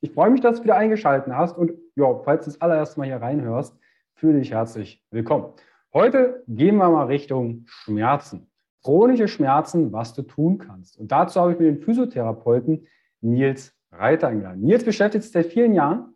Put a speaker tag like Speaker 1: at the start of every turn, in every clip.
Speaker 1: Ich freue mich, dass du wieder eingeschaltet hast und ja, falls du das allererste Mal hier reinhörst, fühle dich herzlich willkommen. Heute gehen wir mal Richtung Schmerzen. Chronische Schmerzen, was du tun kannst. Und dazu habe ich mir den Physiotherapeuten Nils Reiter eingeladen. Nils beschäftigt sich seit vielen Jahren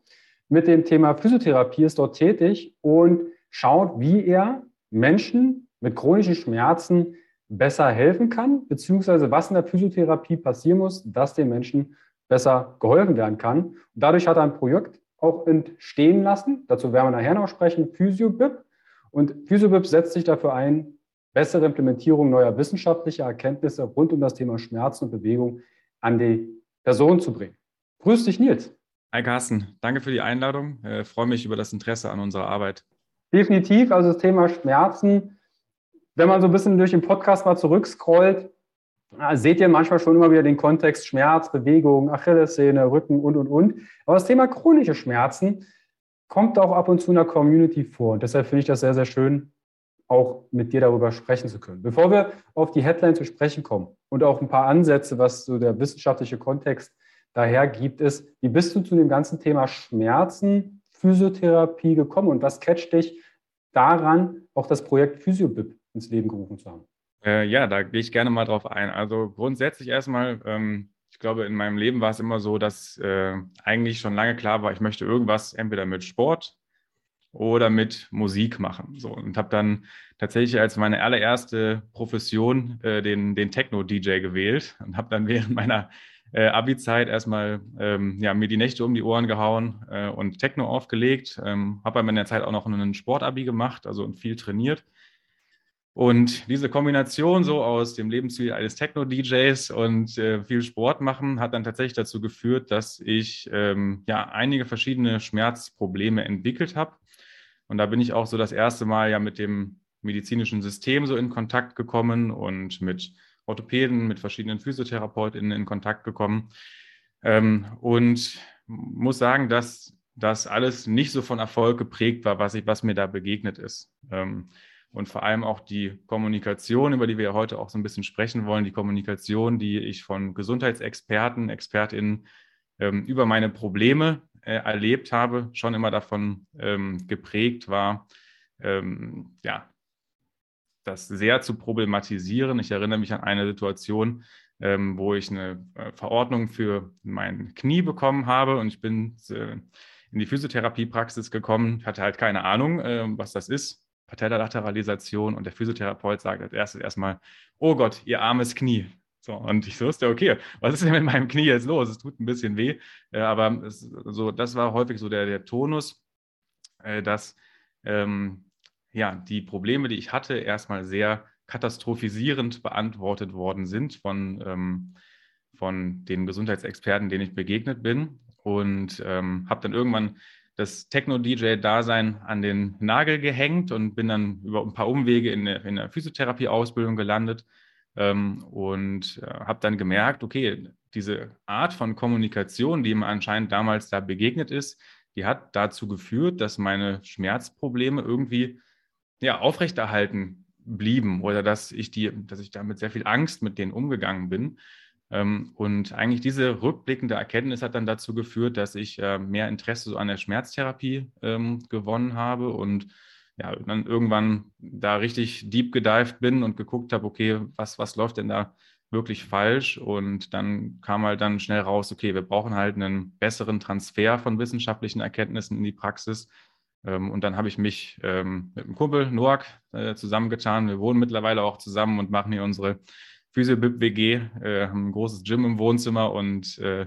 Speaker 1: mit dem Thema Physiotherapie, ist dort tätig und schaut, wie er Menschen mit chronischen Schmerzen besser helfen kann, beziehungsweise was in der Physiotherapie passieren muss, dass den Menschen besser geholfen werden kann. Und dadurch hat er ein Projekt auch entstehen lassen. Dazu werden wir nachher noch sprechen, PhysioBib. Und PhysioBib setzt sich dafür ein, bessere Implementierung neuer wissenschaftlicher Erkenntnisse rund um das Thema Schmerzen und Bewegung an die Person zu bringen. Grüß dich, Nils.
Speaker 2: Hi Carsten, danke für die Einladung. Ich äh, freue mich über das Interesse an unserer Arbeit.
Speaker 1: Definitiv, also das Thema Schmerzen. Wenn man so ein bisschen durch den Podcast mal zurückscrollt, seht ihr manchmal schon immer wieder den Kontext Schmerz, Bewegung, Achillessehne, Rücken und, und, und. Aber das Thema chronische Schmerzen kommt auch ab und zu in der Community vor. Und deshalb finde ich das sehr, sehr schön, auch mit dir darüber sprechen zu können. Bevor wir auf die Headline zu sprechen kommen und auch ein paar Ansätze, was so der wissenschaftliche Kontext daher gibt, ist, wie bist du zu dem ganzen Thema Schmerzen, Physiotherapie gekommen und was catcht dich daran, auch das Projekt PhysioBib ins Leben gerufen zu haben?
Speaker 2: Äh, ja, da gehe ich gerne mal drauf ein. Also grundsätzlich erstmal, ähm, ich glaube, in meinem Leben war es immer so, dass äh, eigentlich schon lange klar war, ich möchte irgendwas entweder mit Sport oder mit Musik machen. So, und habe dann tatsächlich als meine allererste Profession äh, den, den Techno-DJ gewählt und habe dann während meiner äh, Abi-Zeit erstmal ähm, ja, mir die Nächte um die Ohren gehauen äh, und Techno aufgelegt. Ähm, habe aber in der Zeit auch noch einen Sportabi gemacht, also und viel trainiert. Und diese Kombination so aus dem Lebensziel eines Techno-DJs und äh, viel Sport machen hat dann tatsächlich dazu geführt, dass ich ähm, ja einige verschiedene Schmerzprobleme entwickelt habe. Und da bin ich auch so das erste Mal ja mit dem medizinischen System so in Kontakt gekommen und mit Orthopäden, mit verschiedenen PhysiotherapeutInnen in Kontakt gekommen. Ähm, und muss sagen, dass das alles nicht so von Erfolg geprägt war, was, ich, was mir da begegnet ist. Ähm, und vor allem auch die Kommunikation, über die wir heute auch so ein bisschen sprechen wollen, die Kommunikation, die ich von Gesundheitsexperten, Expertinnen ähm, über meine Probleme äh, erlebt habe, schon immer davon ähm, geprägt war, ähm, ja, das sehr zu problematisieren. Ich erinnere mich an eine Situation, ähm, wo ich eine äh, Verordnung für mein Knie bekommen habe und ich bin äh, in die Physiotherapiepraxis gekommen, hatte halt keine Ahnung, äh, was das ist Patellalateralisation und der Physiotherapeut sagt als erstes erstmal, oh Gott, ihr armes Knie. So, und ich wusste, okay, was ist denn mit meinem Knie jetzt los? Es tut ein bisschen weh. Äh, aber es, so, das war häufig so der, der Tonus, äh, dass ähm, ja, die Probleme, die ich hatte, erstmal sehr katastrophisierend beantwortet worden sind von, ähm, von den Gesundheitsexperten, denen ich begegnet bin. Und ähm, habe dann irgendwann das Techno-DJ-Dasein an den Nagel gehängt und bin dann über ein paar Umwege in der, in der Physiotherapie-Ausbildung gelandet ähm, und äh, habe dann gemerkt, okay, diese Art von Kommunikation, die mir anscheinend damals da begegnet ist, die hat dazu geführt, dass meine Schmerzprobleme irgendwie ja, aufrechterhalten blieben oder dass ich die, dass ich damit sehr viel Angst mit denen umgegangen bin. Ähm, und eigentlich diese rückblickende Erkenntnis hat dann dazu geführt, dass ich äh, mehr Interesse an der Schmerztherapie ähm, gewonnen habe und ja, dann irgendwann da richtig deep gedived bin und geguckt habe, okay, was, was läuft denn da wirklich falsch? Und dann kam halt dann schnell raus, okay, wir brauchen halt einen besseren Transfer von wissenschaftlichen Erkenntnissen in die Praxis. Ähm, und dann habe ich mich mit einem Kumpel, Noak, äh, zusammengetan. Wir wohnen mittlerweile auch zusammen und machen hier unsere Physio-WG, äh, haben ein großes Gym im Wohnzimmer und äh,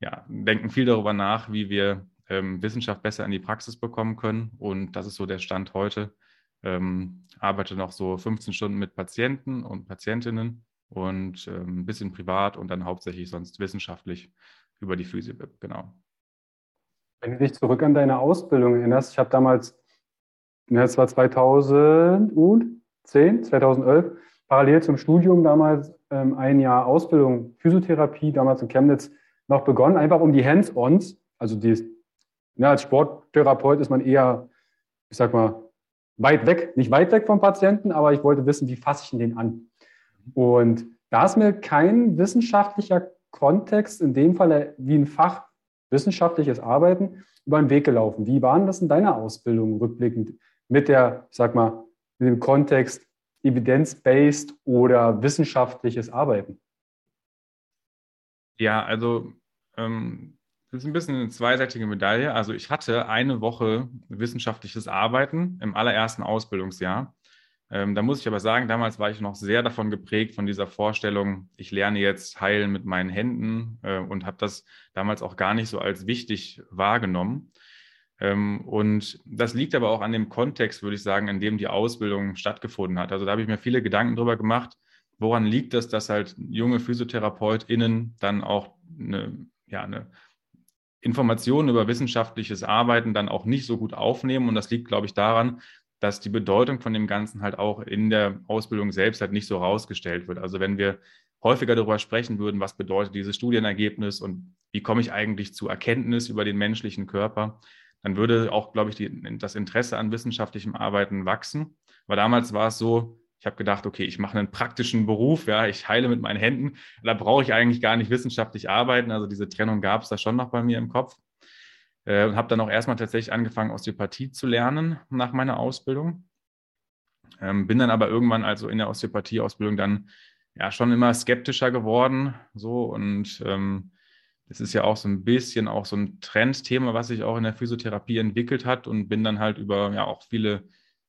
Speaker 2: ja, denken viel darüber nach, wie wir ähm, Wissenschaft besser in die Praxis bekommen können. Und das ist so der Stand heute. Ähm, arbeite noch so 15 Stunden mit Patienten und Patientinnen und ähm, ein bisschen privat und dann hauptsächlich sonst wissenschaftlich über die Physio-Bib, genau.
Speaker 1: Wenn du dich zurück an deine Ausbildung erinnerst, ich habe damals, das war 2010, 2011, parallel zum Studium damals ähm, ein Jahr Ausbildung Physiotherapie, damals in Chemnitz, noch begonnen, einfach um die Hands-ons, also die ja, als Sporttherapeut ist man eher, ich sag mal, weit weg, nicht weit weg vom Patienten, aber ich wollte wissen, wie fasse ich den an? Und da ist mir kein wissenschaftlicher Kontext, in dem Fall wie ein Fach wissenschaftliches Arbeiten, über den Weg gelaufen. Wie waren das in deiner Ausbildung rückblickend mit der, ich sag mal, mit dem Kontext evidence-based oder wissenschaftliches Arbeiten?
Speaker 2: Ja, also ähm, das ist ein bisschen eine zweiseitige Medaille. Also ich hatte eine Woche wissenschaftliches Arbeiten im allerersten Ausbildungsjahr. Ähm, da muss ich aber sagen, damals war ich noch sehr davon geprägt von dieser Vorstellung, ich lerne jetzt heilen mit meinen Händen äh, und habe das damals auch gar nicht so als wichtig wahrgenommen. Ähm, und das liegt aber auch an dem Kontext, würde ich sagen, in dem die Ausbildung stattgefunden hat. Also da habe ich mir viele Gedanken darüber gemacht, woran liegt es, dass halt junge PhysiotherapeutInnen dann auch eine, ja, eine Informationen über wissenschaftliches Arbeiten dann auch nicht so gut aufnehmen. Und das liegt, glaube ich, daran, dass die Bedeutung von dem Ganzen halt auch in der Ausbildung selbst halt nicht so rausgestellt wird. Also wenn wir häufiger darüber sprechen würden, was bedeutet dieses Studienergebnis und wie komme ich eigentlich zu Erkenntnis über den menschlichen Körper, dann würde auch, glaube ich, die, das Interesse an wissenschaftlichem Arbeiten wachsen. Aber damals war es so, ich habe gedacht, okay, ich mache einen praktischen Beruf, ja, ich heile mit meinen Händen. Da brauche ich eigentlich gar nicht wissenschaftlich arbeiten. Also diese Trennung gab es da schon noch bei mir im Kopf. Äh, und habe dann auch erstmal tatsächlich angefangen, Osteopathie zu lernen nach meiner Ausbildung. Ähm, bin dann aber irgendwann, also in der Osteopathie-Ausbildung, dann ja schon immer skeptischer geworden. So und ähm, das ist ja auch so ein bisschen auch so ein Trendthema, was sich auch in der Physiotherapie entwickelt hat und bin dann halt über ja auch viele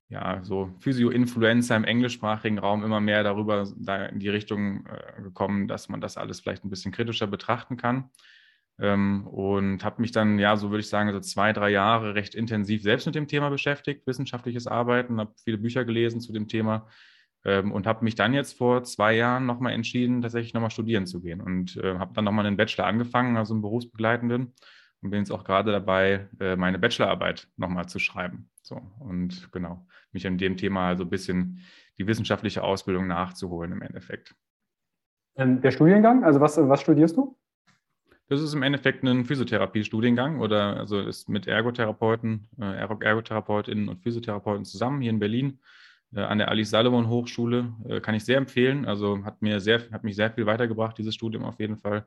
Speaker 2: ja, so Physio-Influencer im englischsprachigen Raum immer mehr darüber da in die Richtung äh, gekommen, dass man das alles vielleicht ein bisschen kritischer betrachten kann. Ähm, und habe mich dann, ja, so würde ich sagen, so zwei, drei Jahre recht intensiv selbst mit dem Thema beschäftigt, wissenschaftliches Arbeiten, habe viele Bücher gelesen zu dem Thema ähm, und habe mich dann jetzt vor zwei Jahren nochmal entschieden, tatsächlich nochmal studieren zu gehen und äh, habe dann nochmal einen Bachelor angefangen, also einen berufsbegleitenden und bin jetzt auch gerade dabei, äh, meine Bachelorarbeit nochmal zu schreiben. So, und genau, mich in dem Thema also ein bisschen die wissenschaftliche Ausbildung nachzuholen im Endeffekt.
Speaker 1: Ähm, der Studiengang, also was, was studierst du?
Speaker 2: Das ist im Endeffekt ein Physiotherapie-Studiengang oder also ist mit Ergotherapeuten, äh, Ergotherapeutinnen und Physiotherapeuten zusammen hier in Berlin an der Alice Salomon Hochschule. Äh, kann ich sehr empfehlen. Also hat mir sehr, hat mich sehr viel weitergebracht, dieses Studium auf jeden Fall.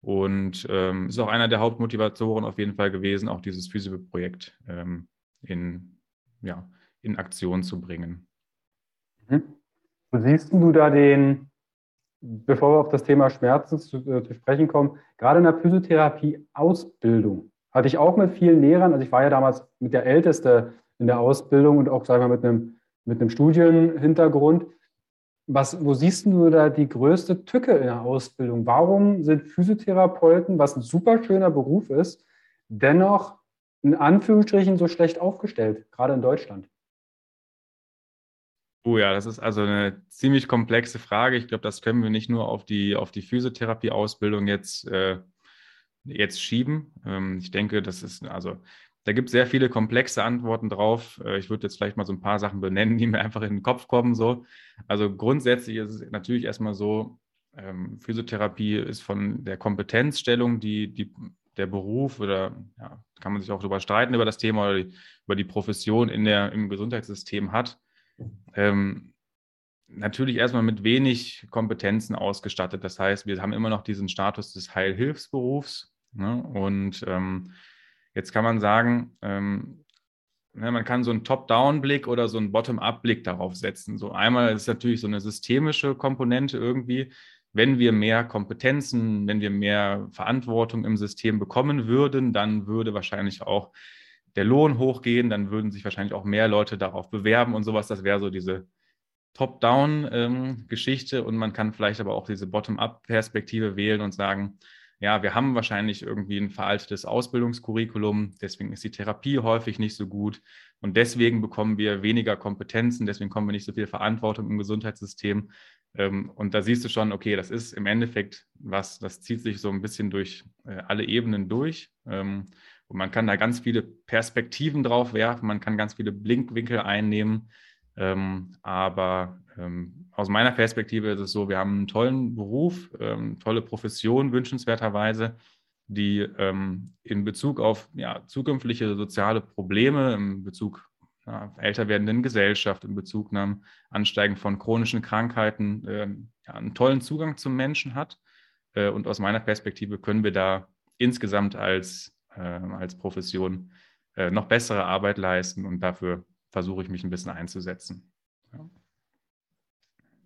Speaker 2: Und ähm, ist auch einer der Hauptmotivatoren auf jeden Fall gewesen, auch dieses Physio-Projekt ähm, in, ja, in Aktion zu bringen.
Speaker 1: Mhm. Siehst du da den, bevor wir auf das Thema Schmerzen zu, äh, zu sprechen kommen, gerade in der Physiotherapie-Ausbildung hatte ich auch mit vielen Lehrern, also ich war ja damals mit der Älteste in der Ausbildung und auch, sagen wir, mit einem, mit einem Studienhintergrund. Was, wo siehst du da die größte Tücke in der Ausbildung? Warum sind Physiotherapeuten, was ein super schöner Beruf ist, dennoch in Anführungsstrichen so schlecht aufgestellt, gerade in Deutschland?
Speaker 2: Oh ja, das ist also eine ziemlich komplexe Frage. Ich glaube, das können wir nicht nur auf die, auf die Physiotherapie-Ausbildung jetzt, äh, jetzt schieben. Ähm, ich denke, das ist, also da gibt es sehr viele komplexe Antworten drauf. Äh, ich würde jetzt vielleicht mal so ein paar Sachen benennen, die mir einfach in den Kopf kommen. So. Also grundsätzlich ist es natürlich erstmal so, ähm, Physiotherapie ist von der Kompetenzstellung, die die der Beruf oder ja, kann man sich auch darüber streiten über das Thema oder die, über die Profession in der, im Gesundheitssystem hat, ähm, natürlich erstmal mit wenig Kompetenzen ausgestattet. Das heißt, wir haben immer noch diesen Status des Heilhilfsberufs. Ne? Und ähm, jetzt kann man sagen, ähm, ne, man kann so einen Top-Down-Blick oder so einen Bottom-up-Blick darauf setzen. So einmal ist natürlich so eine systemische Komponente irgendwie. Wenn wir mehr Kompetenzen, wenn wir mehr Verantwortung im System bekommen würden, dann würde wahrscheinlich auch der Lohn hochgehen, dann würden sich wahrscheinlich auch mehr Leute darauf bewerben und sowas. Das wäre so diese Top-Down-Geschichte ähm, und man kann vielleicht aber auch diese Bottom-up-Perspektive wählen und sagen, ja, wir haben wahrscheinlich irgendwie ein veraltetes Ausbildungskurriculum, deswegen ist die Therapie häufig nicht so gut und deswegen bekommen wir weniger Kompetenzen, deswegen kommen wir nicht so viel Verantwortung im Gesundheitssystem. Ähm, und da siehst du schon, okay, das ist im Endeffekt was, das zieht sich so ein bisschen durch äh, alle Ebenen durch. Ähm, und man kann da ganz viele Perspektiven drauf werfen, man kann ganz viele Blinkwinkel einnehmen. Ähm, aber ähm, aus meiner Perspektive ist es so, wir haben einen tollen Beruf, ähm, tolle Profession wünschenswerterweise, die ähm, in Bezug auf ja, zukünftige soziale Probleme, in Bezug ja, älter werdenden Gesellschaft, in Bezug nach Ansteigen von chronischen Krankheiten äh, ja, einen tollen Zugang zum Menschen hat. Äh, und aus meiner Perspektive können wir da insgesamt als, äh, als Profession äh, noch bessere Arbeit leisten und dafür versuche ich mich ein bisschen einzusetzen. Ja.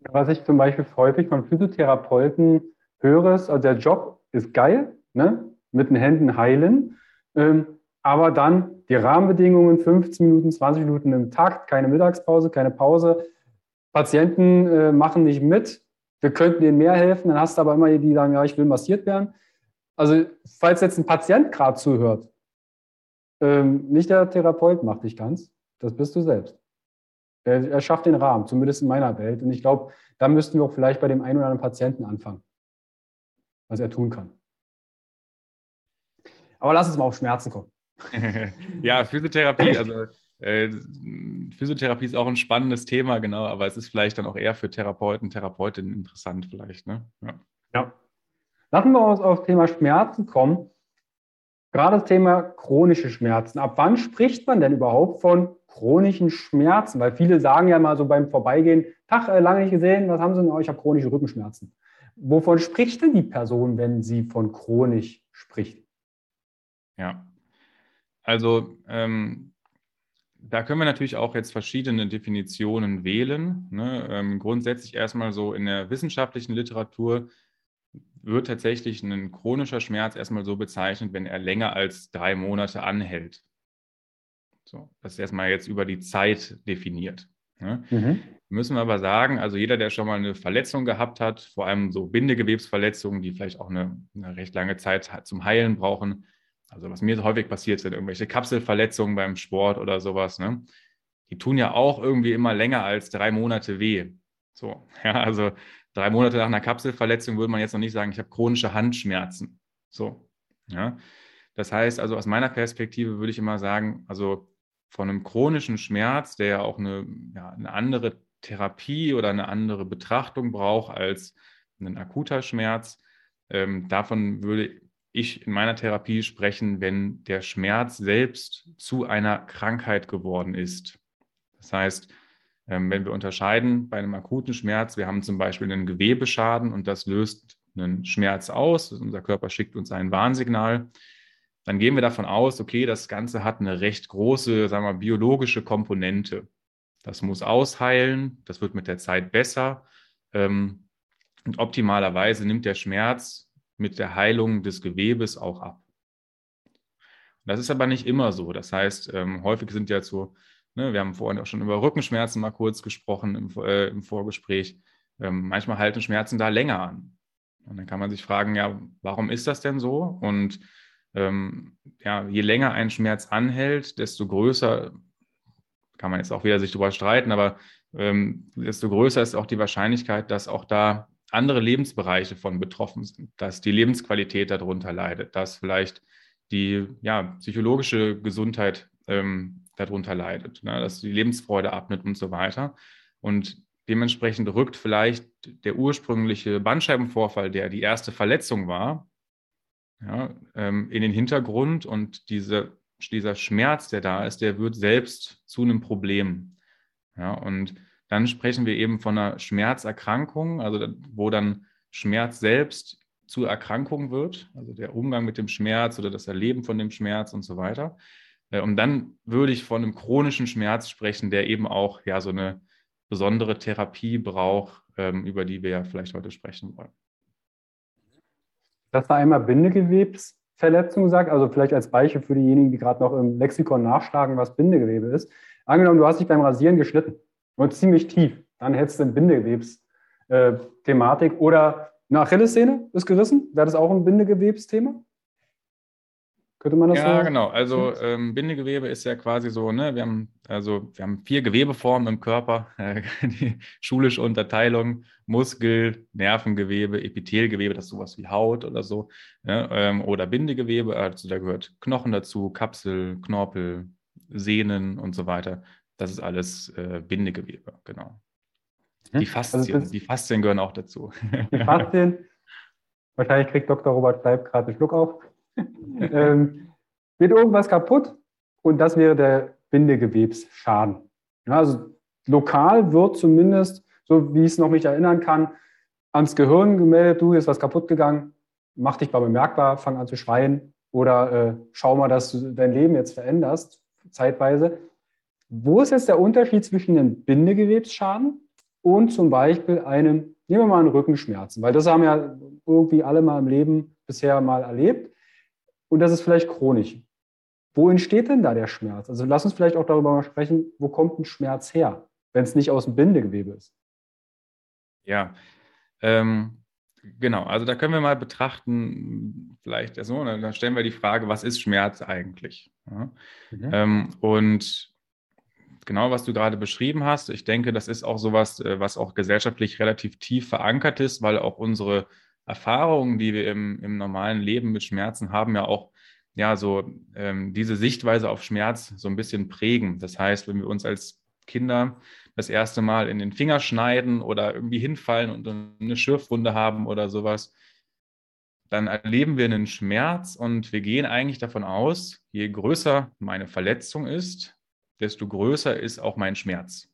Speaker 1: Was ich zum Beispiel häufig von Physiotherapeuten höre, ist, also der Job ist geil, ne? mit den Händen heilen, ähm, aber dann die Rahmenbedingungen, 15 Minuten, 20 Minuten im Takt, keine Mittagspause, keine Pause. Patienten äh, machen nicht mit. Wir könnten ihnen mehr helfen. Dann hast du aber immer die, die sagen, ja, ich will massiert werden. Also, falls jetzt ein Patient gerade zuhört, ähm, nicht der Therapeut macht dich ganz, das bist du selbst. Er, er schafft den Rahmen, zumindest in meiner Welt. Und ich glaube, da müssten wir auch vielleicht bei dem einen oder anderen Patienten anfangen, was er tun kann. Aber lass uns mal auf Schmerzen kommen.
Speaker 2: ja, Physiotherapie, also äh, Physiotherapie ist auch ein spannendes Thema, genau, aber es ist vielleicht dann auch eher für Therapeuten, Therapeutinnen interessant vielleicht. Ne? Ja.
Speaker 1: ja. Lassen wir uns auf das Thema Schmerzen kommen. Gerade das Thema chronische Schmerzen. Ab wann spricht man denn überhaupt von chronischen Schmerzen? Weil viele sagen ja mal so beim Vorbeigehen, Tag, äh, lange nicht gesehen, was haben Sie denn? Oh, ich habe chronische Rückenschmerzen. Wovon spricht denn die Person, wenn sie von chronisch spricht?
Speaker 2: Ja, also ähm, da können wir natürlich auch jetzt verschiedene Definitionen wählen. Ne? Ähm, grundsätzlich erstmal so in der wissenschaftlichen Literatur wird tatsächlich ein chronischer Schmerz erstmal so bezeichnet, wenn er länger als drei Monate anhält. So, das ist erstmal jetzt über die Zeit definiert. Ne? Mhm. Müssen wir aber sagen, also jeder, der schon mal eine Verletzung gehabt hat, vor allem so Bindegewebsverletzungen, die vielleicht auch eine, eine recht lange Zeit zum Heilen brauchen, also was mir häufig passiert sind, irgendwelche Kapselverletzungen beim Sport oder sowas, ne? die tun ja auch irgendwie immer länger als drei Monate weh. So, ja, also drei Monate nach einer Kapselverletzung würde man jetzt noch nicht sagen, ich habe chronische Handschmerzen. So, ja. Das heißt also aus meiner Perspektive würde ich immer sagen, also von einem chronischen Schmerz, der ja auch eine, ja, eine andere Therapie oder eine andere Betrachtung braucht als ein akuter Schmerz, ähm, davon würde ich in meiner Therapie sprechen, wenn der Schmerz selbst zu einer Krankheit geworden ist. Das heißt, wenn wir unterscheiden bei einem akuten Schmerz, wir haben zum Beispiel einen Gewebeschaden und das löst einen Schmerz aus, unser Körper schickt uns ein Warnsignal, dann gehen wir davon aus, okay, das Ganze hat eine recht große, sagen wir, biologische Komponente. Das muss ausheilen, das wird mit der Zeit besser ähm, und optimalerweise nimmt der Schmerz mit der Heilung des Gewebes auch ab. Das ist aber nicht immer so. Das heißt, ähm, häufig sind ja so, ne, wir haben vorhin auch schon über Rückenschmerzen mal kurz gesprochen im, äh, im Vorgespräch. Ähm, manchmal halten Schmerzen da länger an. Und dann kann man sich fragen, ja, warum ist das denn so? Und ähm, ja, je länger ein Schmerz anhält, desto größer, kann man jetzt auch wieder sich darüber streiten, aber ähm, desto größer ist auch die Wahrscheinlichkeit, dass auch da andere Lebensbereiche von betroffen sind, dass die Lebensqualität darunter leidet, dass vielleicht die ja, psychologische Gesundheit ähm, darunter leidet, ne, dass die Lebensfreude abnimmt und so weiter. Und dementsprechend rückt vielleicht der ursprüngliche Bandscheibenvorfall, der die erste Verletzung war, ja, ähm, in den Hintergrund und diese, dieser Schmerz, der da ist, der wird selbst zu einem Problem. Ja, und dann sprechen wir eben von einer Schmerzerkrankung, also wo dann Schmerz selbst zur Erkrankung wird, also der Umgang mit dem Schmerz oder das Erleben von dem Schmerz und so weiter. Äh, und dann würde ich von einem chronischen Schmerz sprechen, der eben auch ja so eine besondere Therapie braucht, ähm, über die wir ja vielleicht heute sprechen wollen.
Speaker 1: Dass da einmal Bindegewebsverletzung sagt, also vielleicht als Beispiel für diejenigen, die gerade noch im Lexikon nachschlagen, was Bindegewebe ist. Angenommen, du hast dich beim Rasieren geschnitten und ziemlich tief, dann hättest du eine Bindegewebsthematik oder eine Achillessehne ist gerissen. Wäre das auch ein Bindegewebsthema?
Speaker 2: Könnte man das ja? Ja, genau. Also ähm, Bindegewebe ist ja quasi so, ne, wir haben, also wir haben vier Gewebeformen im Körper, äh, die schulische Unterteilung, Muskel, Nervengewebe, Epithelgewebe, das ist sowas wie Haut oder so, ne, ähm, oder Bindegewebe, also da gehört Knochen dazu, Kapsel, Knorpel, Sehnen und so weiter. Das ist alles äh, Bindegewebe, genau. Die Faszien, also die Faszien gehören auch dazu.
Speaker 1: Die Faszien, wahrscheinlich kriegt Dr. Robert Bleib gerade einen Schluck auf ähm, wird irgendwas kaputt und das wäre der Bindegewebsschaden. Ja, also lokal wird zumindest, so wie ich es noch mich erinnern kann, ans Gehirn gemeldet, du, ist was kaputt gegangen, mach dich mal bemerkbar, fang an zu schreien oder äh, schau mal, dass du dein Leben jetzt veränderst, zeitweise. Wo ist jetzt der Unterschied zwischen einem Bindegewebsschaden und zum Beispiel einem, nehmen wir mal einen Rückenschmerzen, weil das haben ja irgendwie alle mal im Leben bisher mal erlebt und das ist vielleicht chronisch. Wo entsteht denn da der Schmerz? Also lass uns vielleicht auch darüber mal sprechen, wo kommt ein Schmerz her, wenn es nicht aus dem Bindegewebe ist?
Speaker 2: Ja, ähm, genau. Also da können wir mal betrachten, vielleicht so, dann stellen wir die Frage, was ist Schmerz eigentlich? Ja? Mhm. Ähm, und genau, was du gerade beschrieben hast, ich denke, das ist auch sowas, äh, was auch gesellschaftlich relativ tief verankert ist, weil auch unsere Erfahrungen, die wir im, im normalen Leben mit Schmerzen haben, ja auch ja so ähm, diese Sichtweise auf Schmerz so ein bisschen prägen. Das heißt, wenn wir uns als Kinder das erste Mal in den Finger schneiden oder irgendwie hinfallen und eine Schürfwunde haben oder sowas, dann erleben wir einen Schmerz und wir gehen eigentlich davon aus, je größer meine Verletzung ist, desto größer ist auch mein Schmerz.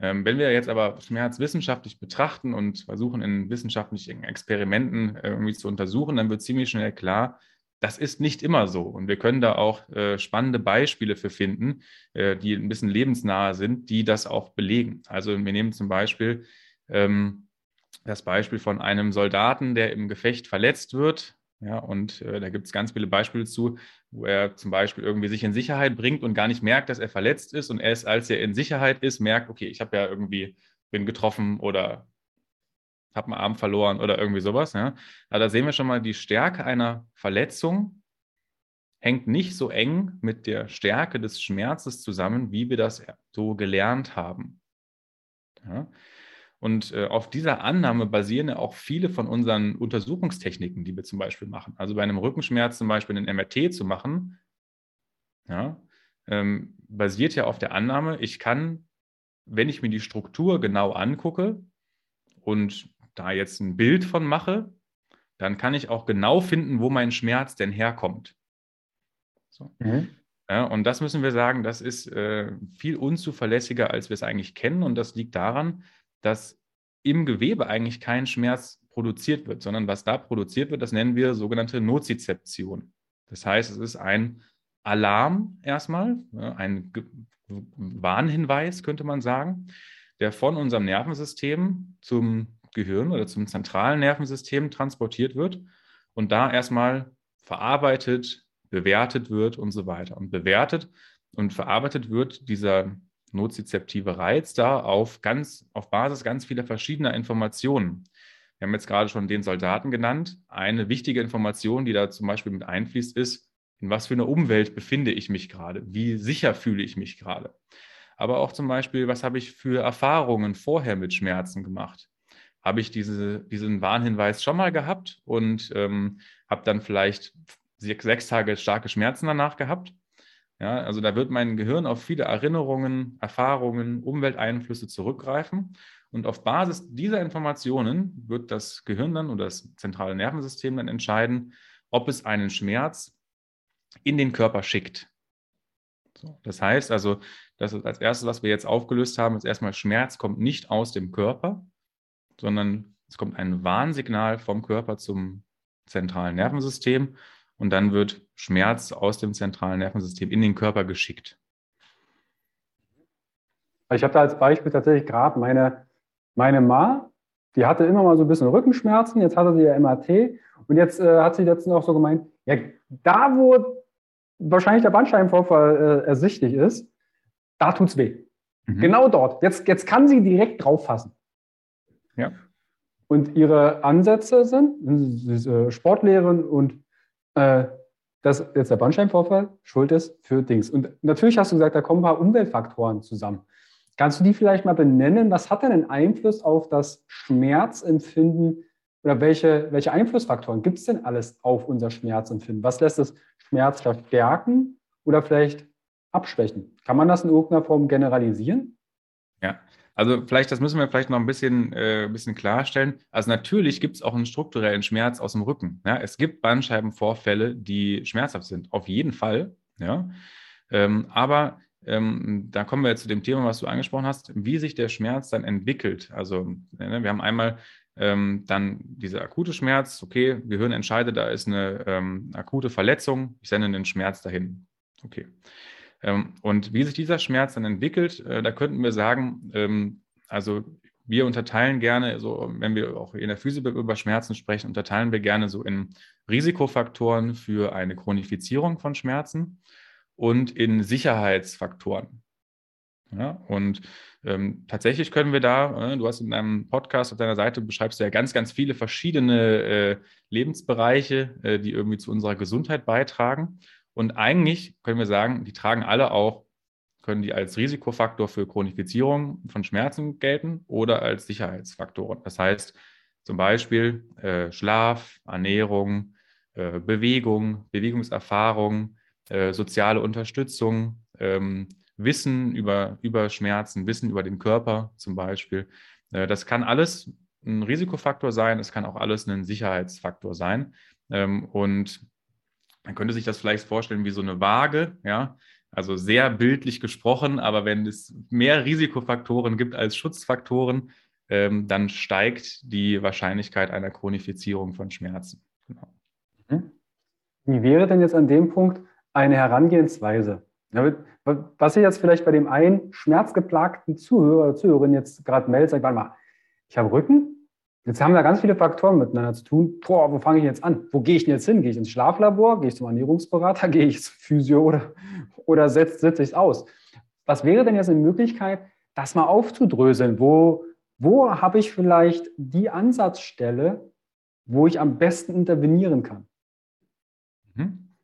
Speaker 2: Ähm, wenn wir jetzt aber Schmerz wissenschaftlich betrachten und versuchen, in wissenschaftlichen Experimenten äh, irgendwie zu untersuchen, dann wird ziemlich schnell klar, das ist nicht immer so. Und wir können da auch äh, spannende Beispiele für finden, äh, die ein bisschen lebensnahe sind, die das auch belegen. Also wir nehmen zum Beispiel ähm, das Beispiel von einem Soldaten, der im Gefecht verletzt wird. Ja, und äh, da gibt es ganz viele Beispiele zu, wo er zum Beispiel irgendwie sich in Sicherheit bringt und gar nicht merkt, dass er verletzt ist. Und erst als er in Sicherheit ist, merkt, okay, ich habe ja irgendwie, bin getroffen oder habe einen Arm verloren oder irgendwie sowas. Ja. Aber da sehen wir schon mal, die Stärke einer Verletzung hängt nicht so eng mit der Stärke des Schmerzes zusammen, wie wir das so gelernt haben. Ja. Und äh, auf dieser Annahme basieren ja auch viele von unseren Untersuchungstechniken, die wir zum Beispiel machen. Also bei einem Rückenschmerz zum Beispiel einen MRT zu machen, ja, ähm, basiert ja auf der Annahme, ich kann, wenn ich mir die Struktur genau angucke und da jetzt ein Bild von mache, dann kann ich auch genau finden, wo mein Schmerz denn herkommt. So. Mhm. Ja, und das müssen wir sagen, das ist äh, viel unzuverlässiger, als wir es eigentlich kennen. Und das liegt daran, dass im Gewebe eigentlich kein Schmerz produziert wird, sondern was da produziert wird, das nennen wir sogenannte Nozizeption. Das heißt, es ist ein Alarm erstmal, ein Warnhinweis, könnte man sagen, der von unserem Nervensystem zum Gehirn oder zum zentralen Nervensystem transportiert wird und da erstmal verarbeitet, bewertet wird und so weiter. Und bewertet und verarbeitet wird dieser nozizeptive Reiz da auf ganz, auf Basis ganz vieler verschiedener Informationen. Wir haben jetzt gerade schon den Soldaten genannt. Eine wichtige Information, die da zum Beispiel mit einfließt, ist, in was für einer Umwelt befinde ich mich gerade? Wie sicher fühle ich mich gerade? Aber auch zum Beispiel, was habe ich für Erfahrungen vorher mit Schmerzen gemacht? Habe ich diese, diesen Warnhinweis schon mal gehabt und ähm, habe dann vielleicht sechs, sechs Tage starke Schmerzen danach gehabt? Ja, also da wird mein Gehirn auf viele Erinnerungen, Erfahrungen, Umwelteinflüsse zurückgreifen Und auf Basis dieser Informationen wird das Gehirn dann oder das zentrale Nervensystem dann entscheiden, ob es einen Schmerz in den Körper schickt. So, das heißt also, das ist als erstes, was wir jetzt aufgelöst haben, ist erstmal Schmerz kommt nicht aus dem Körper, sondern es kommt ein Warnsignal vom Körper zum zentralen Nervensystem und dann wird Schmerz aus dem zentralen Nervensystem in den Körper geschickt.
Speaker 1: Ich habe da als Beispiel tatsächlich gerade meine, meine Ma, die hatte immer mal so ein bisschen Rückenschmerzen, jetzt hatte sie ja MAT und jetzt äh, hat sie letztens auch so gemeint, ja, da wo wahrscheinlich der Bandscheibenvorfall äh, ersichtlich ist, da tut es weh. Mhm. Genau dort. Jetzt, jetzt kann sie direkt drauf fassen.
Speaker 2: Ja.
Speaker 1: Und ihre Ansätze sind, äh, Sportlehrerin und äh, dass jetzt der Bandscheibenvorfall schuld ist für Dings. Und natürlich hast du gesagt, da kommen ein paar Umweltfaktoren zusammen. Kannst du die vielleicht mal benennen? Was hat denn einen Einfluss auf das Schmerzempfinden oder welche, welche Einflussfaktoren gibt es denn alles auf unser Schmerzempfinden? Was lässt es Schmerz verstärken oder vielleicht abschwächen? Kann man das in irgendeiner Form generalisieren?
Speaker 2: Ja, also vielleicht, das müssen wir vielleicht noch ein bisschen, äh, bisschen klarstellen. Also natürlich gibt es auch einen strukturellen Schmerz aus dem Rücken. Ja? Es gibt Bandscheibenvorfälle, die schmerzhaft sind, auf jeden Fall. Ja? Ähm, aber ähm, da kommen wir jetzt zu dem Thema, was du angesprochen hast, wie sich der Schmerz dann entwickelt. Also ne, wir haben einmal ähm, dann dieser akute Schmerz, okay, Gehirn entscheidet, da ist eine ähm, akute Verletzung, ich sende den Schmerz dahin. Okay. Ähm, und wie sich dieser Schmerz dann entwickelt, äh, da könnten wir sagen, ähm, also wir unterteilen gerne, so wenn wir auch in der Physik über Schmerzen sprechen, unterteilen wir gerne so in Risikofaktoren für eine Chronifizierung von Schmerzen und in Sicherheitsfaktoren. Ja, und ähm, tatsächlich können wir da, äh, du hast in deinem Podcast auf deiner Seite beschreibst du ja ganz, ganz viele verschiedene äh, Lebensbereiche, äh, die irgendwie zu unserer Gesundheit beitragen. Und eigentlich können wir sagen, die tragen alle auch, können die als Risikofaktor für Chronifizierung von Schmerzen gelten oder als Sicherheitsfaktoren. Das heißt zum Beispiel äh, Schlaf, Ernährung, äh, Bewegung, Bewegungserfahrung, äh, soziale Unterstützung, ähm, Wissen über, über Schmerzen, Wissen über den Körper zum Beispiel. Äh, das kann alles ein Risikofaktor sein, es kann auch alles ein Sicherheitsfaktor sein. Ähm, und man könnte sich das vielleicht vorstellen wie so eine Waage, ja. Also sehr bildlich gesprochen, aber wenn es mehr Risikofaktoren gibt als Schutzfaktoren, ähm, dann steigt die Wahrscheinlichkeit einer Chronifizierung von Schmerzen. Genau.
Speaker 1: Mhm. Wie wäre denn jetzt an dem Punkt eine Herangehensweise? Was ich jetzt vielleicht bei dem einen schmerzgeplagten Zuhörer oder Zuhörerin jetzt gerade meldet, sagt, warte mal, ich habe Rücken, jetzt haben da ganz viele Faktoren miteinander zu tun. Boah, wo fange ich jetzt an? Wo gehe ich denn jetzt hin? Gehe ich ins Schlaflabor? Gehe ich zum Ernährungsberater? Gehe ich zum Physio oder, oder setze, setze ich es aus? Was wäre denn jetzt eine Möglichkeit, das mal aufzudröseln? Wo, wo habe ich vielleicht die Ansatzstelle, wo ich am besten intervenieren kann?
Speaker 2: Mhm.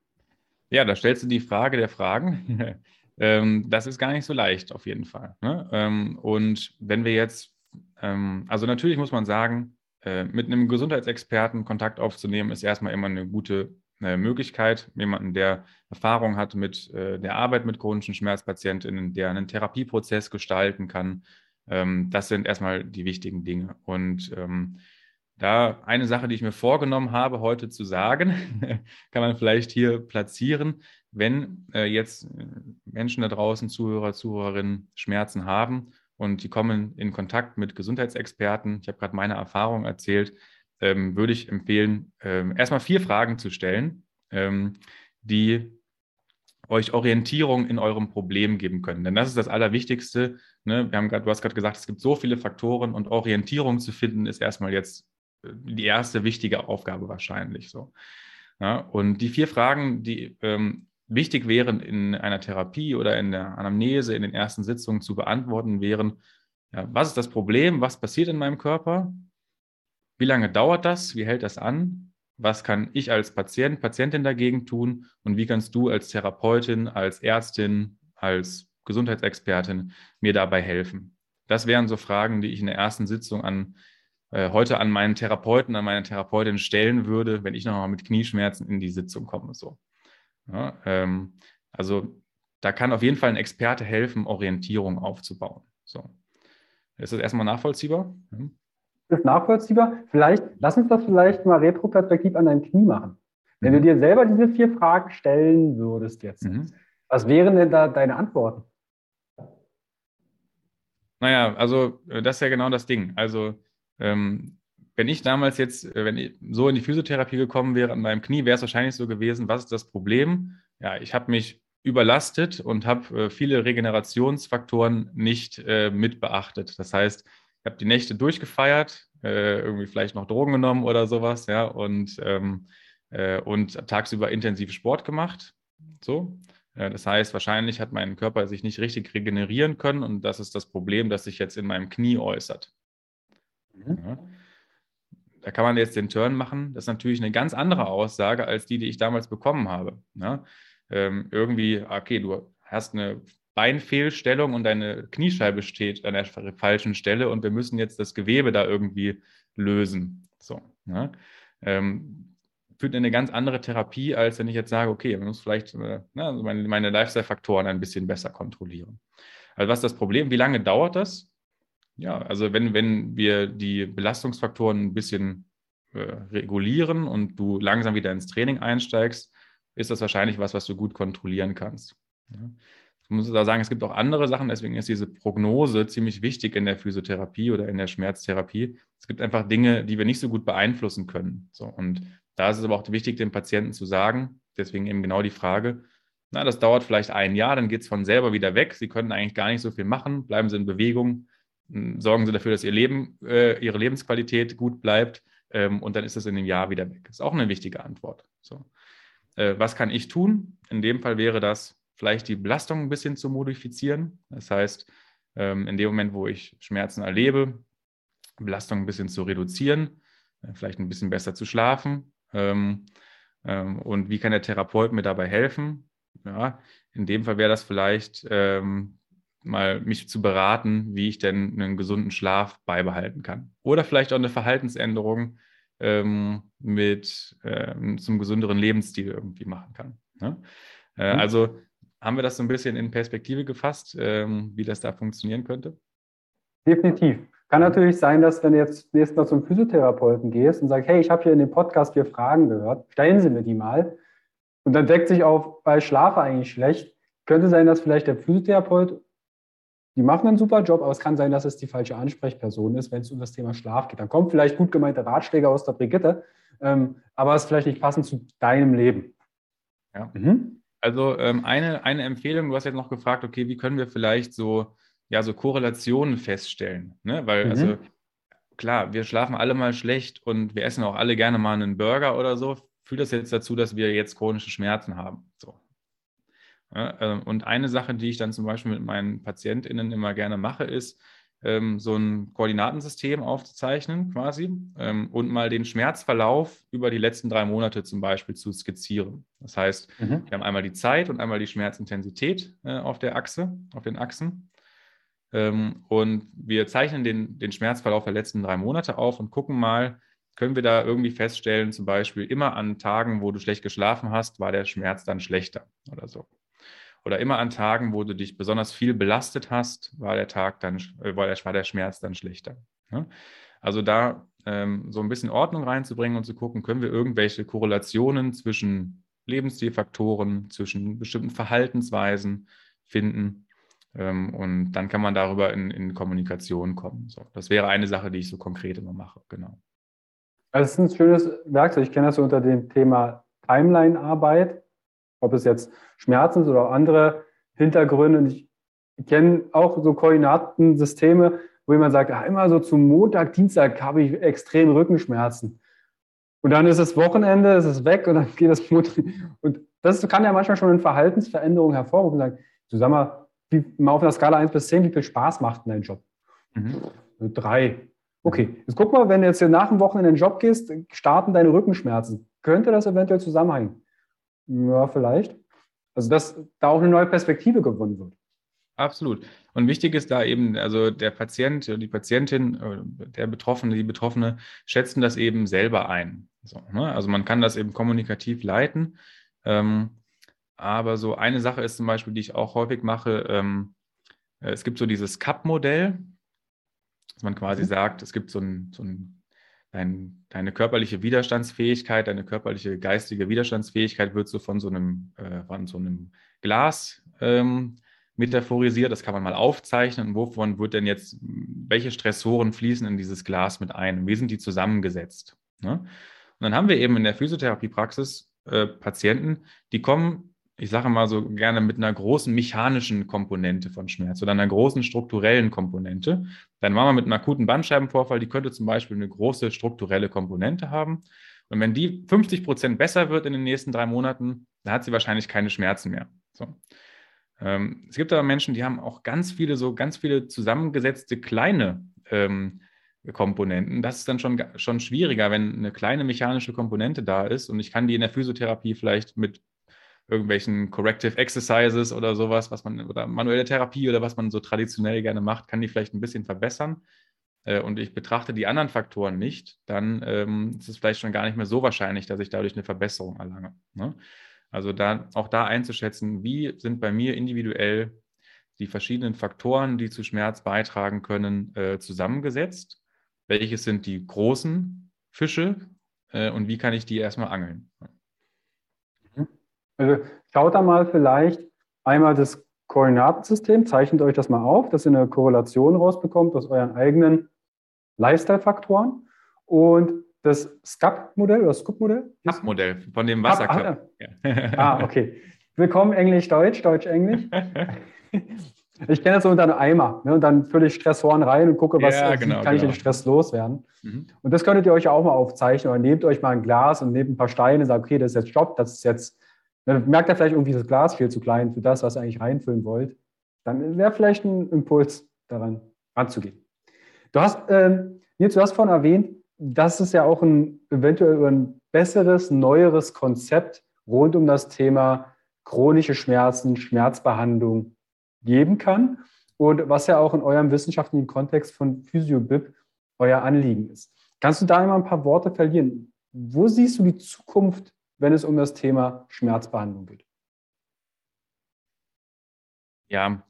Speaker 2: Ja, da stellst du die Frage der Fragen. Ähm, das ist gar nicht so leicht, auf jeden Fall. Ne? Ähm, und wenn wir jetzt, ähm, also natürlich muss man sagen, äh, mit einem Gesundheitsexperten Kontakt aufzunehmen, ist erstmal immer eine gute äh, Möglichkeit. Jemanden, der Erfahrung hat mit äh, der Arbeit mit chronischen Schmerzpatientinnen, der einen Therapieprozess gestalten kann. das sind erstmal die wichtigen Dinge. Und da eine Sache, die ich mir vorgenommen habe, heute zu sagen, kann man vielleicht hier platzieren, wenn äh, jetzt äh, Menschen da draußen, Zuhörer, Zuhörerinnen, Schmerzen haben und die kommen in Kontakt mit Gesundheitsexperten, ich habe gerade meine Erfahrung erzählt, ähm, würde ich empfehlen, ähm, erstmal vier Fragen zu stellen, ähm, die euch Orientierung in eurem Problem geben können. Denn das ist das Allerwichtigste. Ne? Wir haben grad, du hast gerade gesagt, es gibt so viele Faktoren und Orientierung zu finden ist erstmal jetzt die erste wichtige Aufgabe wahrscheinlich so. Ja, und die vier Fragen, die ähm, wichtig wären in einer Therapie oder in der Anamnese, in den ersten Sitzungen zu beantworten, wären, ja, was ist das Problem? Was passiert in meinem Körper? Wie lange dauert das? Wie hält das an? Was kann ich als Patient, Patientin dagegen tun? Und wie kannst du als Therapeutin, als Ärztin, als Gesundheitsexpertin mir dabei helfen? Das wären so Fragen, die ich in der ersten Sitzung an äh, heute an meinen Therapeuten, an meine Therapeutin stellen würde, wenn ich nochmal mit Knieschmerzen in die Sitzung komme. So. Ja, ähm, also da kann auf jeden Fall ein Experte helfen, Orientierung aufzubauen. So. Ist das erstmal nachvollziehbar?
Speaker 1: Mhm. Ist nachvollziehbar? Vielleicht, lass uns das vielleicht mal retroperspektiv an deinem Knie machen. Wenn mhm. du dir selber diese vier Fragen stellen würdest jetzt, mhm. was wären denn da deine Antworten?
Speaker 2: Naja, also äh, das ist ja genau das Ding. Also ähm, wenn ich damals jetzt, äh, wenn ich so in die Physiotherapie gekommen wäre an meinem Knie, wäre es wahrscheinlich so gewesen, was ist das Problem? Ja, ich habe mich überlastet und habe äh, viele Regenerationsfaktoren nicht äh, mit beachtet. Das heißt, ich habe die Nächte durchgefeiert, äh, irgendwie vielleicht noch Drogen genommen oder sowas, ja, und, ähm, äh, und tagsüber intensiv Sport gemacht. So. Äh, das heißt, wahrscheinlich hat mein Körper sich nicht richtig regenerieren können und das ist das Problem, das sich jetzt in meinem Knie äußert. Mhm. Ja. Da kann man jetzt den Turn machen. Das ist natürlich eine ganz andere Aussage als die, die ich damals bekommen habe. Ja ähm, irgendwie, okay, du hast eine Beinfehlstellung und deine Kniescheibe steht an der falschen Stelle und wir müssen jetzt das Gewebe da irgendwie lösen. So, ne? ähm, führt eine ganz andere Therapie, als wenn ich jetzt sage, okay, man muss vielleicht äh, ne, also meine, meine Lifestyle-Faktoren ein bisschen besser kontrollieren. Also was ist das Problem? Wie lange dauert das? Ja, also wenn, wenn wir die Belastungsfaktoren ein bisschen äh, regulieren und du langsam wieder ins Training einsteigst, ist das wahrscheinlich was, was du gut kontrollieren kannst. Ja. Ich muss da sagen, es gibt auch andere Sachen, deswegen ist diese Prognose ziemlich wichtig in der Physiotherapie oder in der Schmerztherapie. Es gibt einfach Dinge, die wir nicht so gut beeinflussen können. So, und da ist es aber auch wichtig, dem Patienten zu sagen, deswegen eben genau die Frage, na, das dauert vielleicht ein Jahr, dann geht es von selber wieder weg. Sie können eigentlich gar nicht so viel machen, bleiben Sie in Bewegung, sorgen Sie dafür, dass Ihr Leben, äh, Ihre Lebensqualität gut bleibt ähm, und dann ist es in einem Jahr wieder weg. Das ist auch eine wichtige Antwort. So. Äh, was kann ich tun? In dem Fall wäre das vielleicht die Belastung ein bisschen zu modifizieren. Das heißt, ähm, in dem Moment, wo ich Schmerzen erlebe, Belastung ein bisschen zu reduzieren, äh, vielleicht ein bisschen besser zu schlafen. Ähm, ähm, und wie kann der Therapeut mir dabei helfen? Ja, in dem Fall wäre das vielleicht mal mich zu beraten, wie ich denn einen gesunden Schlaf beibehalten kann. Oder vielleicht auch eine Verhaltensänderung, ähm, mit ähm, zum gesünderen Lebensstil irgendwie machen kann. Ne? Äh, mhm. Also haben wir das so ein bisschen in Perspektive gefasst, ähm, wie das da funktionieren könnte?
Speaker 1: Definitiv. Kann natürlich sein, dass wenn du jetzt nächstes Mal zum Physiotherapeuten gehst und sagst, hey, ich habe hier in dem Podcast vier Fragen gehört, stellen Sie mir die mal. Und dann deckt sich auf, weil ich schlafe eigentlich schlecht. Könnte sein, dass vielleicht der Physiotherapeut die machen einen super Job, aber es kann sein, dass es die falsche Ansprechperson ist, wenn es um das Thema Schlaf geht. Dann kommt vielleicht gut gemeinte Ratschläge aus der Brigitte, ähm, aber es ist vielleicht nicht passend zu deinem Leben.
Speaker 2: Ja. Mhm. Also ähm, eine, eine Empfehlung, du hast jetzt noch gefragt, okay, wie können wir vielleicht so, ja, so Korrelationen feststellen? Ne? Weil, mhm. also klar, wir schlafen alle mal schlecht und wir essen auch alle gerne mal einen Burger oder so. Führt das jetzt dazu, dass wir jetzt chronische Schmerzen haben? So. Ähm, und eine Sache, die ich dann zum Beispiel mit meinen PatientInnen immer gerne mache, ist, ähm, so ein Koordinatensystem aufzuzeichnen quasi ähm, und mal den Schmerzverlauf über die letzten drei Monate zum Beispiel zu skizzieren. Das heißt, mhm. wir haben einmal die Zeit und einmal die Schmerzintensität äh, auf der Achse, auf den Achsen. und wir zeichnen den, den Schmerzverlauf der letzten drei Monate auf und gucken mal, können wir da irgendwie feststellen, zum Beispiel immer an Tagen, wo du schlecht geschlafen hast, war der Schmerz dann schlechter oder so oder immer an Tagen, wo du dich besonders viel belastet hast, war der Tag dann, äh, war, der, Schmerz dann schlechter. Ne? Also da ähm, so ein bisschen Ordnung reinzubringen und zu gucken, können wir irgendwelche Korrelationen zwischen Lebensstilfaktoren, zwischen bestimmten Verhaltensweisen finden. Ähm, und dann kann man darüber in, in Kommunikation kommen. So, das wäre eine Sache, die ich so konkret immer mache, genau.
Speaker 1: Also es ist ein schönes Werkzeug. Ich kenne das unter dem Thema Timeline-Arbeit ob es jetzt Schmerzen oder andere Hintergründe. Und ich kenne auch so Koordinatensysteme, wo jemand sagt, ah, immer so zum Montag, Dienstag habe ich extrem Rückenschmerzen. Und dann ist es Wochenende, ist es weg und dann geht das Montag. Und das kann ja manchmal schon eine Verhaltensveränderung hervorrufen. Sagen, du sag mal, wie, mal auf einer Skala 1 bis 10, wie viel Spaß macht denn dein Job? Mhm. Drei. Okay, jetzt guck mal, wenn du jetzt hier nach dem Wochenende in den Job gehst, starten deine Rückenschmerzen. Könnte das eventuell zusammenhängen? Ja, vielleicht. Also, dass da auch eine neue Perspektive gewonnen wird.
Speaker 2: Absolut. Und wichtig ist da eben, also der Patient, die Patientin, äh, der Betroffene, die Betroffene schätzen das eben selber ein. So, ne? Also man kann das eben kommunikativ leiten. Ähm, aber so eine Sache ist zum Beispiel, die ich auch häufig mache, ähm, äh, es gibt so dieses CAP-Modell. dass man quasi mhm. sagt, es gibt so ein, so ein dein, deine körperliche Widerstandsfähigkeit, deine körperliche geistige Widerstandsfähigkeit wird so von so einem, äh, von so einem Glas ähm, metaphorisiert. Das kann man mal aufzeichnen. Wovon wird denn jetzt, welche Stressoren fließen in dieses Glas mit ein? Wie sind die zusammengesetzt? Ne? Und dann haben wir eben in der Physiotherapiepraxis äh, Patienten, die kommen ich sage mal so gerne mit einer großen mechanischen Komponente von Schmerz oder einer großen strukturellen Komponente. Dann machen wir mit einem akuten Bandscheibenvorfall, die könnte zum Beispiel eine große strukturelle Komponente haben. Und wenn die 50 Prozent besser wird in den nächsten drei Monaten, dann hat sie wahrscheinlich keine Schmerzen mehr. So. Ähm, es gibt aber Menschen, die haben auch ganz viele, so ganz viele zusammengesetzte kleine ähm, Komponenten. Das ist dann schon, schon schwieriger, wenn eine kleine mechanische Komponente da ist und ich kann die in der Physiotherapie vielleicht mit irgendwelchen Corrective Exercises oder sowas, was man, oder manuelle Therapie oder was man so traditionell gerne macht, kann die vielleicht ein bisschen verbessern. Äh, und ich betrachte die anderen Faktoren nicht, dann ähm, ist es vielleicht schon gar nicht mehr so wahrscheinlich, dass ich dadurch eine Verbesserung erlange. Ne? Also da auch da einzuschätzen, wie sind bei mir individuell die verschiedenen Faktoren, die zu Schmerz beitragen können, äh, zusammengesetzt. Welches sind die großen Fische äh, und wie kann ich die erstmal angeln?
Speaker 1: Also schaut da mal vielleicht einmal das Koordinatensystem, zeichnet euch das mal auf, dass ihr eine Korrelation rausbekommt aus euren eigenen Lifestyle-Faktoren und das SCAP-Modell oder SCUP-Modell?
Speaker 2: SCAP-Modell von dem Wasserkörper.
Speaker 1: Ah, ah, ah, okay. Willkommen Englisch-Deutsch, Deutsch-Englisch. Ich kenne das so unter einem Eimer ne, und dann fülle ich Stressoren rein und gucke, was ja, genau, kann genau. ich den Stress loswerden. Mhm. Und das könntet ihr euch ja auch mal aufzeichnen oder nehmt euch mal ein Glas und nehmt ein paar Steine und sagt, okay, das ist jetzt Stopp, das ist jetzt dann merkt er vielleicht irgendwie, das Glas viel zu klein für das, was ihr eigentlich reinfüllen wollt. Dann wäre vielleicht ein Impuls daran anzugehen. Du hast, ähm, Nils, du hast vorhin erwähnt, dass es ja auch ein eventuell ein besseres, neueres Konzept rund um das Thema chronische Schmerzen, Schmerzbehandlung geben kann und was ja auch in eurem wissenschaftlichen Kontext von PhysioBib euer Anliegen ist. Kannst du da mal ein paar Worte verlieren? Wo siehst du die Zukunft wenn es um das Thema Schmerzbehandlung geht?
Speaker 2: Ja,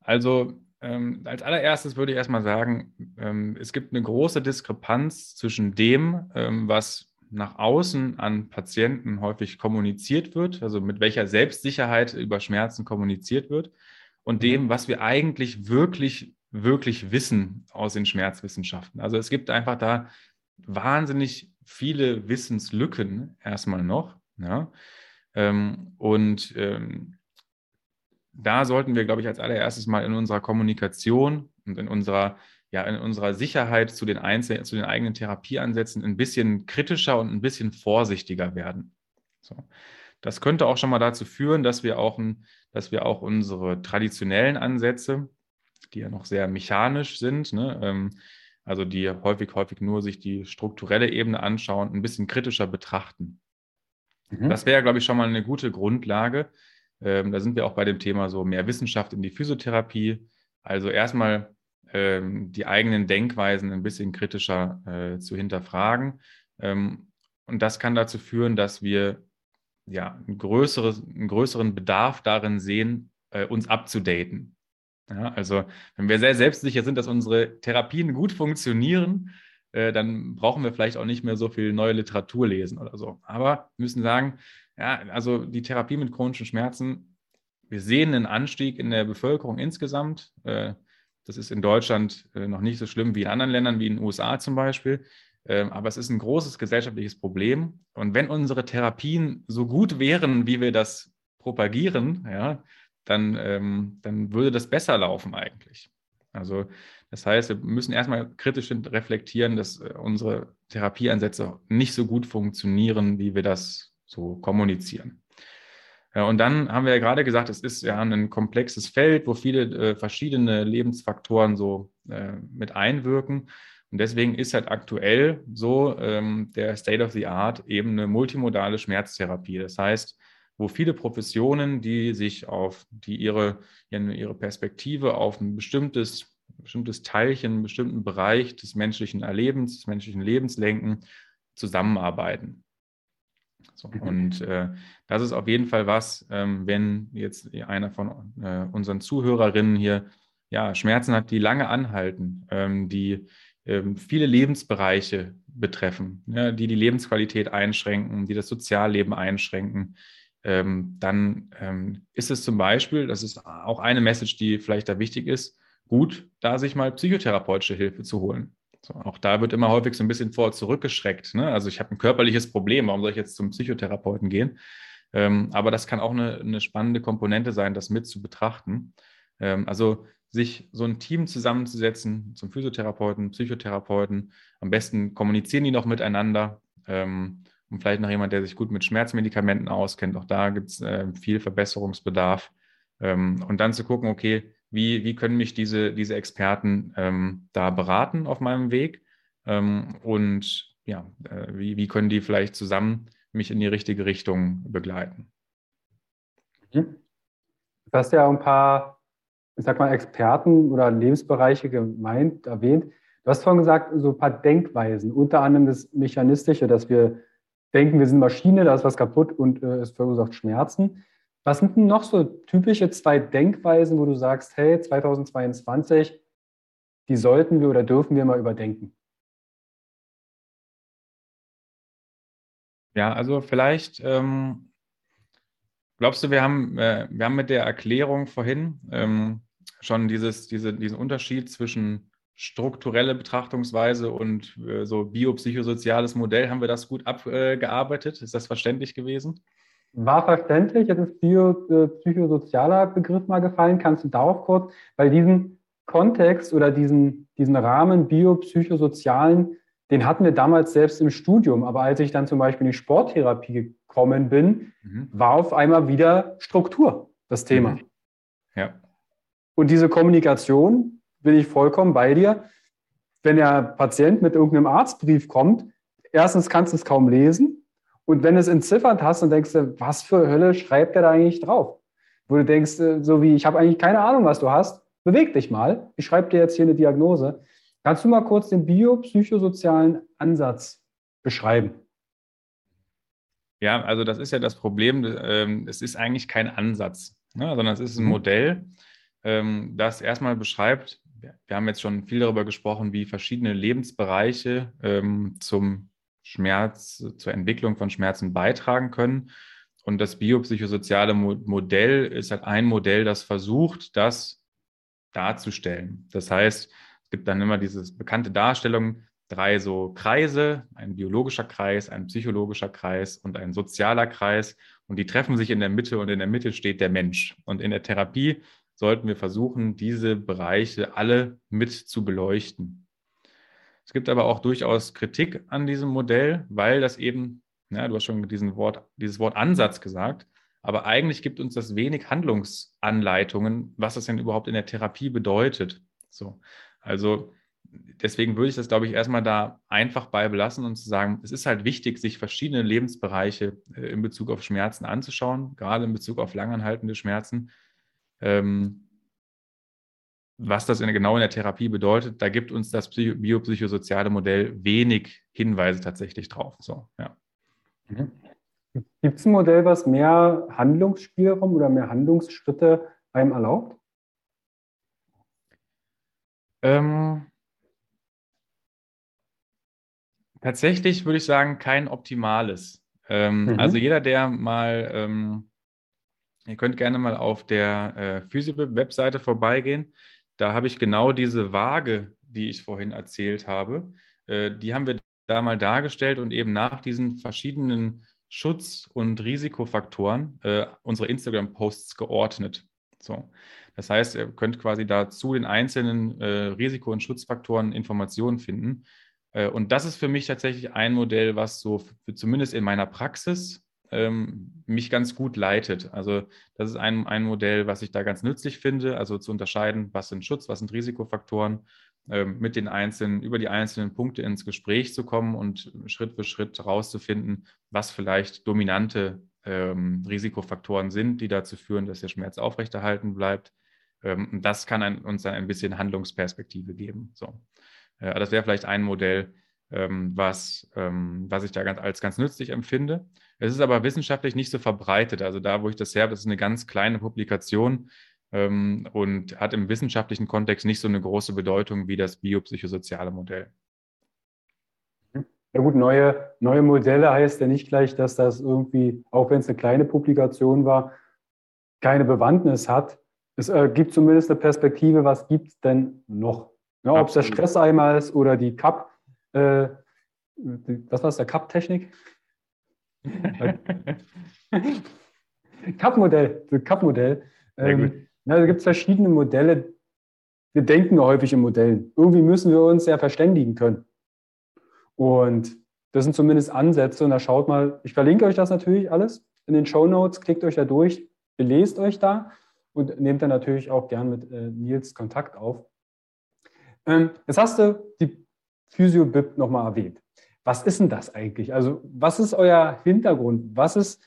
Speaker 2: also ähm, als allererstes würde ich erstmal sagen, ähm, es gibt eine große Diskrepanz zwischen dem, ähm, was nach außen an Patienten häufig kommuniziert wird, also mit welcher Selbstsicherheit über Schmerzen kommuniziert wird, und dem, mhm. was wir eigentlich wirklich, wirklich wissen aus den Schmerzwissenschaften. Also es gibt einfach da wahnsinnig viele Wissenslücken erstmal noch. Ja? Ähm, und ähm, da sollten wir, glaube ich, als allererstes mal in unserer Kommunikation und in unserer, ja, in unserer Sicherheit zu den, einzelnen, zu den eigenen Therapieansätzen ein bisschen kritischer und ein bisschen vorsichtiger werden. So. Das könnte auch schon mal dazu führen, dass wir auch, ein, dass wir auch unsere traditionellen Ansätze, die ja noch sehr mechanisch sind, ne, ähm, also die häufig, häufig nur sich die strukturelle Ebene anschauen, ein bisschen kritischer betrachten. Mhm. Das wäre, glaube ich, schon mal eine gute Grundlage. Ähm, da sind wir auch bei dem Thema so mehr Wissenschaft in die Physiotherapie. Also erstmal ähm, die eigenen Denkweisen ein bisschen kritischer äh, zu hinterfragen. Ähm, und das kann dazu führen, dass wir ja, ein größeres, einen größeren Bedarf darin sehen, äh, uns abzudaten. Ja, also wenn wir sehr selbstsicher sind, dass unsere Therapien gut funktionieren, äh, dann brauchen wir vielleicht auch nicht mehr so viel neue Literatur lesen oder so. Aber wir müssen sagen, ja, also die Therapie mit chronischen Schmerzen, wir sehen einen Anstieg in der Bevölkerung insgesamt. Äh, das ist in Deutschland äh, noch nicht so schlimm wie in anderen Ländern, wie in den USA zum Beispiel. Ähm, aber es ist ein großes gesellschaftliches Problem. Und wenn unsere Therapien so gut wären, wie wir das propagieren, ja, dann, ähm, dann würde das besser laufen eigentlich. Also das heißt, wir müssen erstmal kritisch reflektieren, dass äh, unsere Therapieansätze nicht so gut funktionieren, wie wir das so kommunizieren. Ja, und dann haben wir ja gerade gesagt, es ist ja ein komplexes Feld, wo viele äh, verschiedene Lebensfaktoren so äh, mit einwirken. Und deswegen ist halt aktuell so ähm, der State of the Art eben eine multimodale Schmerztherapie. Das heißt, wo viele Professionen, die sich auf, die ihre, ihre Perspektive auf ein bestimmtes, bestimmtes Teilchen, einen bestimmten Bereich des menschlichen Erlebens, des menschlichen Lebens lenken, zusammenarbeiten. So, mhm. und äh, das ist auf jeden Fall was, ähm, wenn jetzt einer von äh, unseren Zuhörerinnen hier ja, Schmerzen hat, die lange anhalten, ähm, die ähm, viele Lebensbereiche betreffen, ja, die die Lebensqualität einschränken, die das Sozialleben einschränken, ähm, dann ähm, ist es zum Beispiel, das ist auch eine Message, die vielleicht da wichtig ist, gut, da sich mal psychotherapeutische Hilfe zu holen. So, auch da wird immer häufig so ein bisschen vor zurückgeschreckt. Ne? Also ich habe ein körperliches Problem, warum soll ich jetzt zum Psychotherapeuten gehen? Ähm, aber das kann auch eine, eine, spannende Komponente sein, das mit zu betrachten. Ähm, also sich so ein Team zusammenzusetzen zum Physiotherapeuten, Psychotherapeuten. Am besten kommunizieren die noch miteinander. Und vielleicht noch jemand, der sich gut mit Schmerzmedikamenten auskennt. Auch da gibt es äh, viel Verbesserungsbedarf. Ähm, und dann zu gucken, okay, wie, wie können mich diese, diese Experten ähm, da beraten auf meinem Weg? Ähm, und ja, äh, wie, wie können die vielleicht zusammen mich in die richtige Richtung begleiten?
Speaker 1: Mhm. Du hast ja ein paar, ich sag mal, Experten oder Lebensbereiche gemeint, erwähnt. Du hast vorhin gesagt, so ein paar Denkweisen, unter anderem das Mechanistische, dass wir denken, wir sind Maschine, da ist was kaputt und äh, es verursacht Schmerzen. Was sind denn noch so typische zwei Denkweisen, wo du sagst, hey, 2022, die sollten wir oder dürfen wir mal überdenken?
Speaker 2: Ja, also vielleicht ähm, glaubst du, wir haben, äh, wir haben mit der Erklärung vorhin ähm, schon dieses, diese, diesen Unterschied zwischen strukturelle Betrachtungsweise und äh, so biopsychosoziales Modell, haben wir das gut abgearbeitet? Äh, ist das verständlich gewesen?
Speaker 1: War verständlich. Jetzt ist biopsychosozialer äh, Begriff mal gefallen. Kannst du darauf kurz, weil diesen Kontext oder diesen, diesen Rahmen biopsychosozialen, den hatten wir damals selbst im Studium. Aber als ich dann zum Beispiel in die Sporttherapie gekommen bin, mhm. war auf einmal wieder Struktur das Thema. Mhm. Ja. Und diese Kommunikation, bin ich vollkommen bei dir. Wenn der Patient mit irgendeinem Arztbrief kommt, erstens kannst du es kaum lesen. Und wenn du es entziffert hast, dann denkst du, was für Hölle schreibt der da eigentlich drauf? Wo du denkst, äh, so wie, ich habe eigentlich keine Ahnung, was du hast, beweg dich mal. Ich schreibe dir jetzt hier eine Diagnose. Kannst du mal kurz den biopsychosozialen Ansatz beschreiben?
Speaker 2: Ja, also das ist ja das Problem. Ähm, es ist eigentlich kein Ansatz, ne, sondern es ist ein mhm. Modell, ähm, das erstmal beschreibt, wir haben jetzt schon viel darüber gesprochen, wie verschiedene Lebensbereiche ähm, zum Schmerz, zur Entwicklung von Schmerzen beitragen können. Und das biopsychosoziale Modell ist halt ein Modell, das versucht, das darzustellen. Das heißt, es gibt dann immer diese bekannte Darstellung, drei so Kreise, ein biologischer Kreis, ein psychologischer Kreis und ein sozialer Kreis. Und die treffen sich in der Mitte und in der Mitte steht der Mensch. Und in der Therapie sollten wir versuchen, diese Bereiche alle mit zu beleuchten. Es gibt aber auch durchaus Kritik an diesem Modell, weil das eben, ja, du hast schon diesen Wort, dieses Wort Ansatz gesagt, aber eigentlich gibt uns das wenig Handlungsanleitungen, was das denn überhaupt in der Therapie bedeutet. So, also deswegen würde ich das, glaube ich, erstmal da einfach bei belassen und zu sagen, es ist halt wichtig, sich verschiedene Lebensbereiche äh, in Bezug auf Schmerzen anzuschauen, gerade in Bezug auf langanhaltende Schmerzen ähm, was das in, genau in der Therapie bedeutet, da gibt uns das biopsychosoziale Modell wenig Hinweise tatsächlich drauf. So, ja.
Speaker 1: Mhm. Gibt es ein Modell, was mehr Handlungsspielraum oder mehr Handlungsschritte einem erlaubt?
Speaker 2: Ähm, tatsächlich würde ich sagen, kein optimales. Ähm, mhm. Also jeder, der mal ähm, Ihr könnt gerne mal auf der äh, Physio-Webseite vorbeigehen. Da habe ich genau diese Waage, die ich vorhin erzählt habe, äh, die haben wir da mal dargestellt und eben nach diesen verschiedenen Schutz- und Risikofaktoren äh, unsere Instagram-Posts geordnet. So. Das heißt, ihr könnt quasi da zu den einzelnen äh, Risiko- und Schutzfaktoren Informationen finden. Äh, und das ist für mich tatsächlich ein Modell, was so für, zumindest in meiner Praxis ähm, mich ganz gut leitet. Also das ist ein, ein Modell, was ich da ganz nützlich finde, also zu unterscheiden, was sind Schutz, was sind Risikofaktoren, ähm, mit den einzelnen, über die einzelnen Punkte ins Gespräch zu kommen und Schritt für Schritt herauszufinden, was vielleicht dominante ähm, Risikofaktoren sind, die dazu führen, dass der Schmerz aufrechterhalten bleibt. Ähm, das kann ein, uns dann ein bisschen Handlungsperspektive geben. So. Äh, das wäre vielleicht ein Modell, ähm, was, ähm, was ich da ganz, als ganz nützlich empfinde. Es ist aber wissenschaftlich nicht so verbreitet. Also da, wo ich das her habe, das ist eine ganz kleine Publikation. ähm, und hat im wissenschaftlichen Kontext nicht so eine große Bedeutung wie das biopsychosoziale Modell.
Speaker 1: Ja gut, neue, neue Modelle heißt ja nicht gleich, dass das irgendwie, auch wenn es eine kleine Publikation war, keine Bewandtnis hat. Es äh, gibt zumindest eine Perspektive, was gibt es denn noch? Ja, Ob es der Stresseimer ist oder die Cup, äh, was war es, der Cup-Technik? Cup-Modell, Cup-Modell. Ähm, da gibt es verschiedene Modelle. Wir denken häufig in Modellen. Irgendwie müssen wir uns ja verständigen können. Und das sind zumindest Ansätze. Und da schaut mal, ich verlinke euch das natürlich alles in den Show Notes. Klickt euch da durch, belest euch da und nehmt dann natürlich auch gern mit äh, Nils Kontakt auf. Ähm, jetzt hast du die Physio-Bib nochmal erwähnt. Was ist denn das eigentlich? Also, was ist euer Hintergrund? Was ist,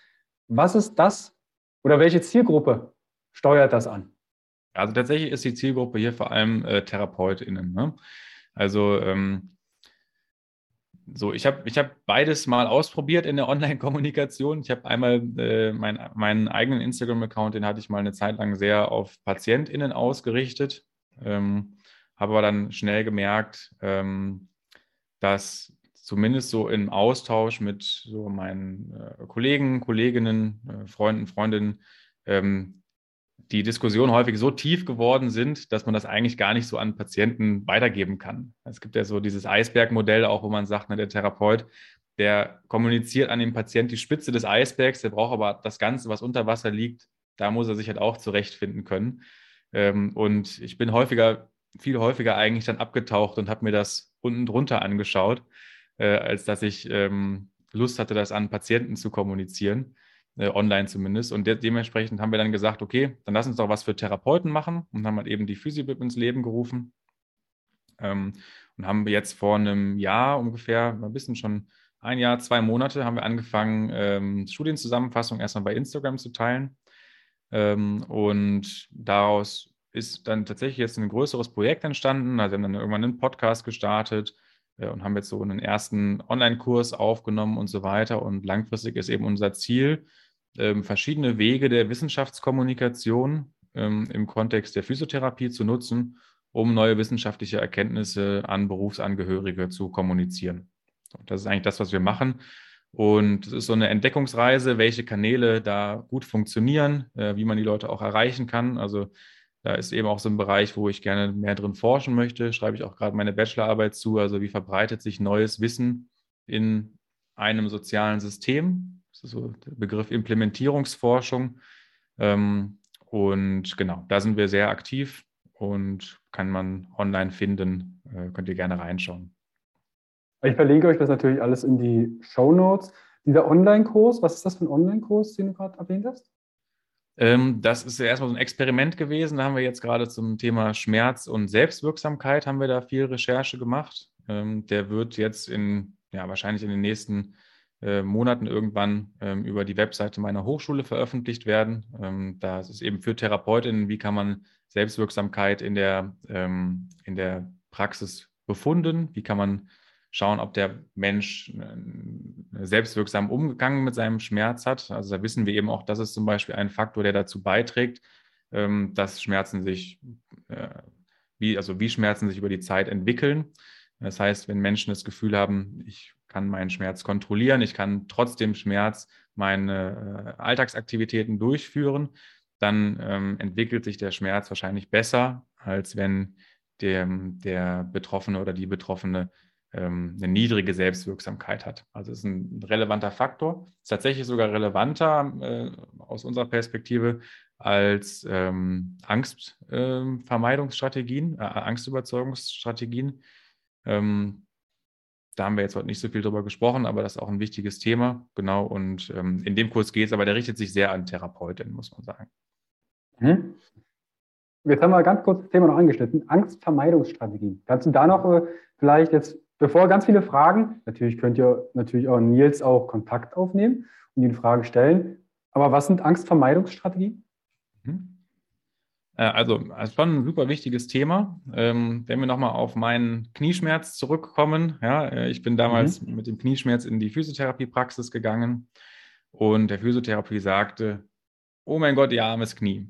Speaker 1: was ist das oder welche Zielgruppe steuert das an?
Speaker 2: Also tatsächlich ist die Zielgruppe hier vor allem äh, TherapeutInnen. Ne? Also ähm, so, ich habe ich hab beides mal ausprobiert in der Online-Kommunikation. Ich habe einmal äh, mein, meinen eigenen Instagram-Account, den hatte ich mal eine Zeit lang sehr auf PatientInnen ausgerichtet. Ähm, habe aber dann schnell gemerkt, ähm, dass zumindest so im Austausch mit so meinen äh, Kollegen, Kolleginnen, äh, Freunden, Freundinnen ähm, die Diskussionen häufig so tief geworden sind, dass man das eigentlich gar nicht so an Patienten weitergeben kann. Es gibt ja so dieses Eisbergmodell auch, wo man sagt, na, der Therapeut, der kommuniziert an den Patienten die Spitze des Eisbergs, der braucht aber das Ganze, was unter Wasser liegt, da muss er sich halt auch zurechtfinden können. Ähm, und ich bin häufiger, viel häufiger eigentlich dann abgetaucht und habe mir das unten drunter angeschaut, äh, als dass ich ähm, Lust hatte, das an Patienten zu kommunizieren äh, online zumindest. Und de dementsprechend haben wir dann gesagt, okay, dann lass uns doch was für Therapeuten machen und haben halt eben die Physibib ins Leben gerufen. Ähm, und haben wir jetzt vor einem Jahr ungefähr, ein bisschen schon ein Jahr, zwei Monate, haben wir angefangen, ähm, Studienzusammenfassungen erstmal bei Instagram zu teilen. Ähm, und daraus ist dann tatsächlich jetzt ein größeres Projekt entstanden. Also wir haben dann irgendwann einen Podcast gestartet und haben jetzt so einen ersten Online-Kurs aufgenommen und so weiter. Und langfristig ist eben unser Ziel, ähm, verschiedene Wege der Wissenschaftskommunikation ähm, im Kontext der Physiotherapie zu nutzen, um neue wissenschaftliche Erkenntnisse an Berufsangehörige zu kommunizieren. Das ist eigentlich das, was wir machen. Und es ist so eine Entdeckungsreise, welche Kanäle da gut funktionieren, äh, wie man die Leute auch erreichen kann. Also da ist eben auch so ein Bereich, wo ich gerne mehr drin forschen möchte. Schreibe ich auch gerade meine Bachelorarbeit zu. Also wie verbreitet sich neues Wissen in einem sozialen System? Das ist so der Begriff Implementierungsforschung. Ähm, und genau, da sind wir sehr aktiv und kann man online finden. Äh, könnt ihr gerne reinschauen.
Speaker 1: Ich verlinke euch das natürlich alles in die Show Notes. Dieser Online-Kurs, was ist das für ein Online-Kurs, den du gerade erwähnt hast?
Speaker 2: Ähm, das ist ja erstmal so ein Experiment gewesen. Da haben wir jetzt gerade zum Thema Schmerz und Selbstwirksamkeit haben wir da viel Recherche gemacht. Ähm, der wird jetzt in, ja, wahrscheinlich in den nächsten äh, Monaten irgendwann ähm, über die Webseite meiner Hochschule veröffentlicht werden. Ähm, da ist eben für Therapeutinnen, wie kann man Selbstwirksamkeit in der, in der Praxis befunden, wie kann man schauen, ob der Mensch äh, selbstwirksam umgegangen mit seinem Schmerz hat. Also da wissen wir eben auch, das ist zum Beispiel ein Faktor, der dazu beiträgt, ähm, dass Schmerzen sich, äh, wie, also wie Schmerzen sich über die Zeit entwickeln. Das heißt, wenn Menschen das Gefühl haben, ich kann meinen Schmerz kontrollieren, ich kann trotzdem Schmerz meine äh, Alltagsaktivitäten durchführen, dann ähm, entwickelt sich der Schmerz wahrscheinlich besser, als wenn der, der Betroffene oder die Betroffene eine niedrige Selbstwirksamkeit hat. Also ist ein relevanter Faktor, ist tatsächlich sogar relevanter äh, aus unserer Perspektive als ähm, Angstvermeidungsstrategien, äh, Angstüberzeugungsstrategien. Ähm, da haben wir jetzt heute nicht so viel drüber gesprochen, aber das ist auch ein wichtiges Thema. Genau. Und ähm, in dem Kurs geht es, aber der richtet sich sehr an Therapeutinnen, muss man sagen.
Speaker 1: Hm. Jetzt haben wir ganz kurz das Thema noch angeschnitten. Angstvermeidungsstrategien. Kannst du da noch äh, vielleicht jetzt, bevor ganz viele Fragen, natürlich könnt ihr natürlich auch Nils auch Kontakt aufnehmen und ihn Fragen stellen. Aber was sind Angstvermeidungsstrategien?
Speaker 2: Hm. Äh, also, also schon ein super wichtiges Thema. Ähm, wenn wir nochmal auf meinen Knieschmerz zurückkommen, ja, äh, ich bin damals mhm. mit dem Knieschmerz in die Physiotherapiepraxis gegangen und der Physiotherapie sagte, oh mein Gott, ihr armes Knie.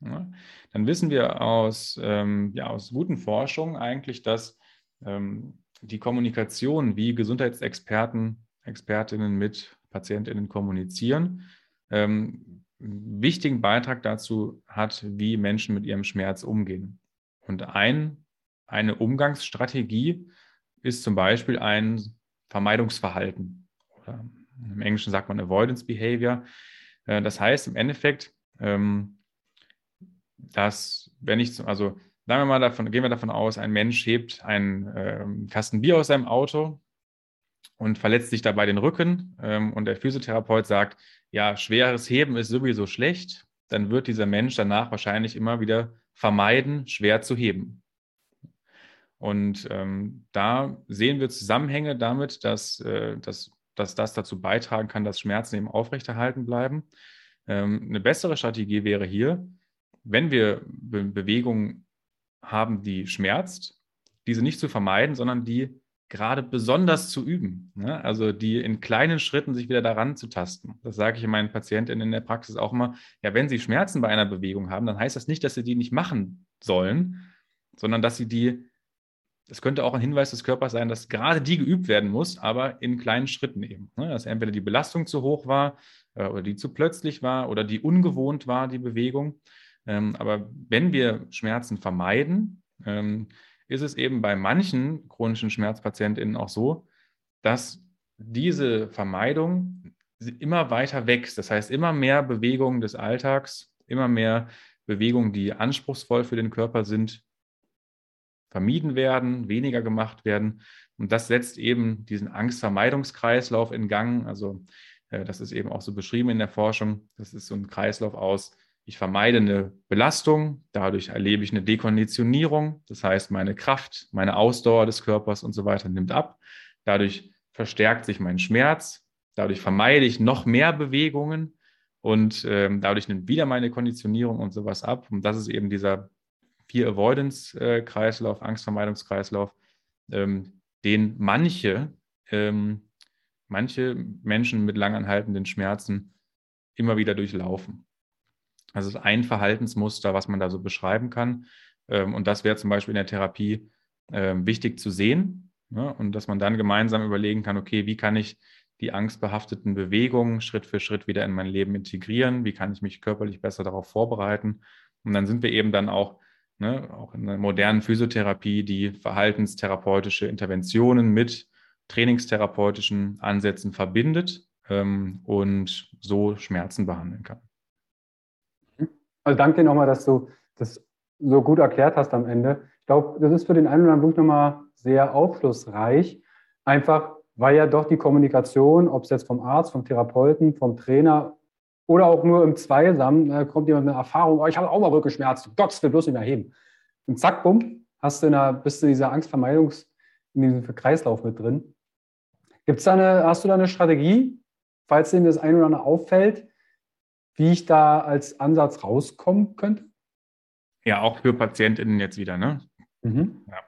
Speaker 2: ja, dann wissen wir aus, ähm, ja, aus guten Forschungen eigentlich, dass ähm, die Kommunikation, wie Gesundheitsexperten, Expertinnen mit PatientInnen kommunizieren, ähm, wichtigen Beitrag dazu hat, wie Menschen mit ihrem Schmerz umgehen. Und ein, eine Umgangsstrategie ist zum Beispiel ein Vermeidungsverhalten. Oder Im Englischen sagt man Avoidance Behavior. Äh, das heißt im Endeffekt, ähm, dass wenn ich, also sagen wir mal davon, gehen wir davon aus, ein Mensch hebt einen ähm, Kasten Bier aus seinem Auto und verletzt sich dabei den Rücken ähm, und der Physiotherapeut sagt, ja, schweres Heben ist sowieso schlecht, dann wird dieser Mensch danach wahrscheinlich immer wieder vermeiden, schwer zu heben. Und ähm, da sehen wir Zusammenhänge damit, dass, äh, dass, dass das dazu beitragen kann, dass Schmerzen eben aufrechterhalten bleiben. Ähm, eine bessere Strategie wäre hier, wenn wir Be Bewegungen haben, die schmerzt, diese nicht zu vermeiden, sondern die gerade besonders zu üben. Ne? Also die in kleinen Schritten sich wieder daran zu tasten. Das sage ich meinen Patientinnen in der Praxis auch immer. Ja, wenn sie Schmerzen bei einer Bewegung haben, dann heißt das nicht, dass sie die nicht machen sollen, sondern dass sie die, das könnte auch ein Hinweis des Körpers sein, dass gerade die geübt werden muss, aber in kleinen Schritten eben. Ne? Dass entweder die Belastung zu hoch war äh, oder die zu plötzlich war oder die ungewohnt war, die Bewegung. Ähm, aber wenn wir Schmerzen vermeiden, ähm, ist es eben bei manchen chronischen Schmerzpatientinnen auch so, dass diese Vermeidung immer weiter wächst. Das heißt, immer mehr Bewegungen des Alltags, immer mehr Bewegungen, die anspruchsvoll für den Körper sind, vermieden werden, weniger gemacht werden. Und das setzt eben diesen Angstvermeidungskreislauf in Gang. Also äh, das ist eben auch so beschrieben in der Forschung. Das ist so ein Kreislauf aus ich vermeide eine Belastung, dadurch erlebe ich eine Dekonditionierung, das heißt, meine Kraft, meine Ausdauer des Körpers und so weiter nimmt ab. Dadurch verstärkt sich mein Schmerz, dadurch vermeide ich noch mehr Bewegungen und ähm, dadurch nimmt wieder meine Konditionierung und sowas ab. Und das ist eben dieser Fear Avoidance-Kreislauf, Angstvermeidungskreislauf, ähm, den manche, ähm, manche Menschen mit langanhaltenden Schmerzen immer wieder durchlaufen. Also ist ein Verhaltensmuster, was man da so beschreiben kann. Ähm, und das wäre zum Beispiel in der Therapie ähm, wichtig zu sehen. Ne? Und dass man dann gemeinsam überlegen kann, okay, wie kann ich die angstbehafteten Bewegungen Schritt für Schritt wieder in mein Leben integrieren? Wie kann ich mich körperlich besser darauf vorbereiten? Und dann sind wir eben dann auch, ne, auch in der modernen Physiotherapie, die verhaltenstherapeutische Interventionen mit trainingstherapeutischen Ansätzen verbindet ähm, und so Schmerzen behandeln kann.
Speaker 1: Also danke dir nochmal, dass du das so gut erklärt hast am Ende. Ich glaube, das ist für den einen oder anderen nochmal sehr aufschlussreich. Einfach, weil ja doch die Kommunikation, ob es jetzt vom Arzt, vom Therapeuten, vom Trainer oder auch nur im Zweisam, da kommt jemand mit einer Erfahrung, oh, ich habe auch mal Rückenschmerzen, Gott, will bloß nicht mehr heben. Und zack, bumm, hast du in der, bist du in dieser Angstvermeidungs, in diesem Kreislauf mit drin. Gibt's da eine, hast du da eine Strategie, falls dir das ein oder andere auffällt, wie ich da als Ansatz rauskommen könnte?
Speaker 2: Ja, auch für PatientInnen jetzt wieder, ne? Mhm. Ja.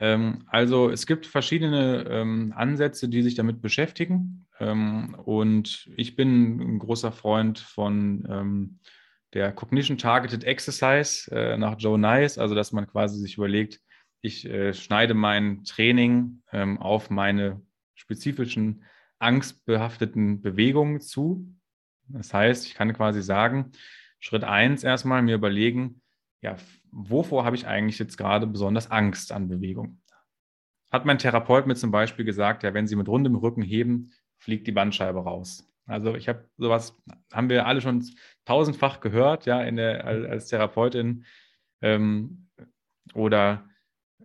Speaker 2: Ähm, also es gibt verschiedene ähm, Ansätze, die sich damit beschäftigen. Ähm, und ich bin ein großer Freund von ähm, der Cognition Targeted Exercise äh, nach Joe Nice, also dass man quasi sich überlegt, ich äh, schneide mein Training ähm, auf meine spezifischen angstbehafteten Bewegungen zu das heißt, ich kann quasi sagen, Schritt eins erstmal mir überlegen, ja, wovor habe ich eigentlich jetzt gerade besonders Angst an Bewegung? Hat mein Therapeut mir zum Beispiel gesagt, ja, wenn Sie mit rundem Rücken heben, fliegt die Bandscheibe raus. Also ich habe sowas, haben wir alle schon tausendfach gehört, ja, in der, als Therapeutin. Ähm, oder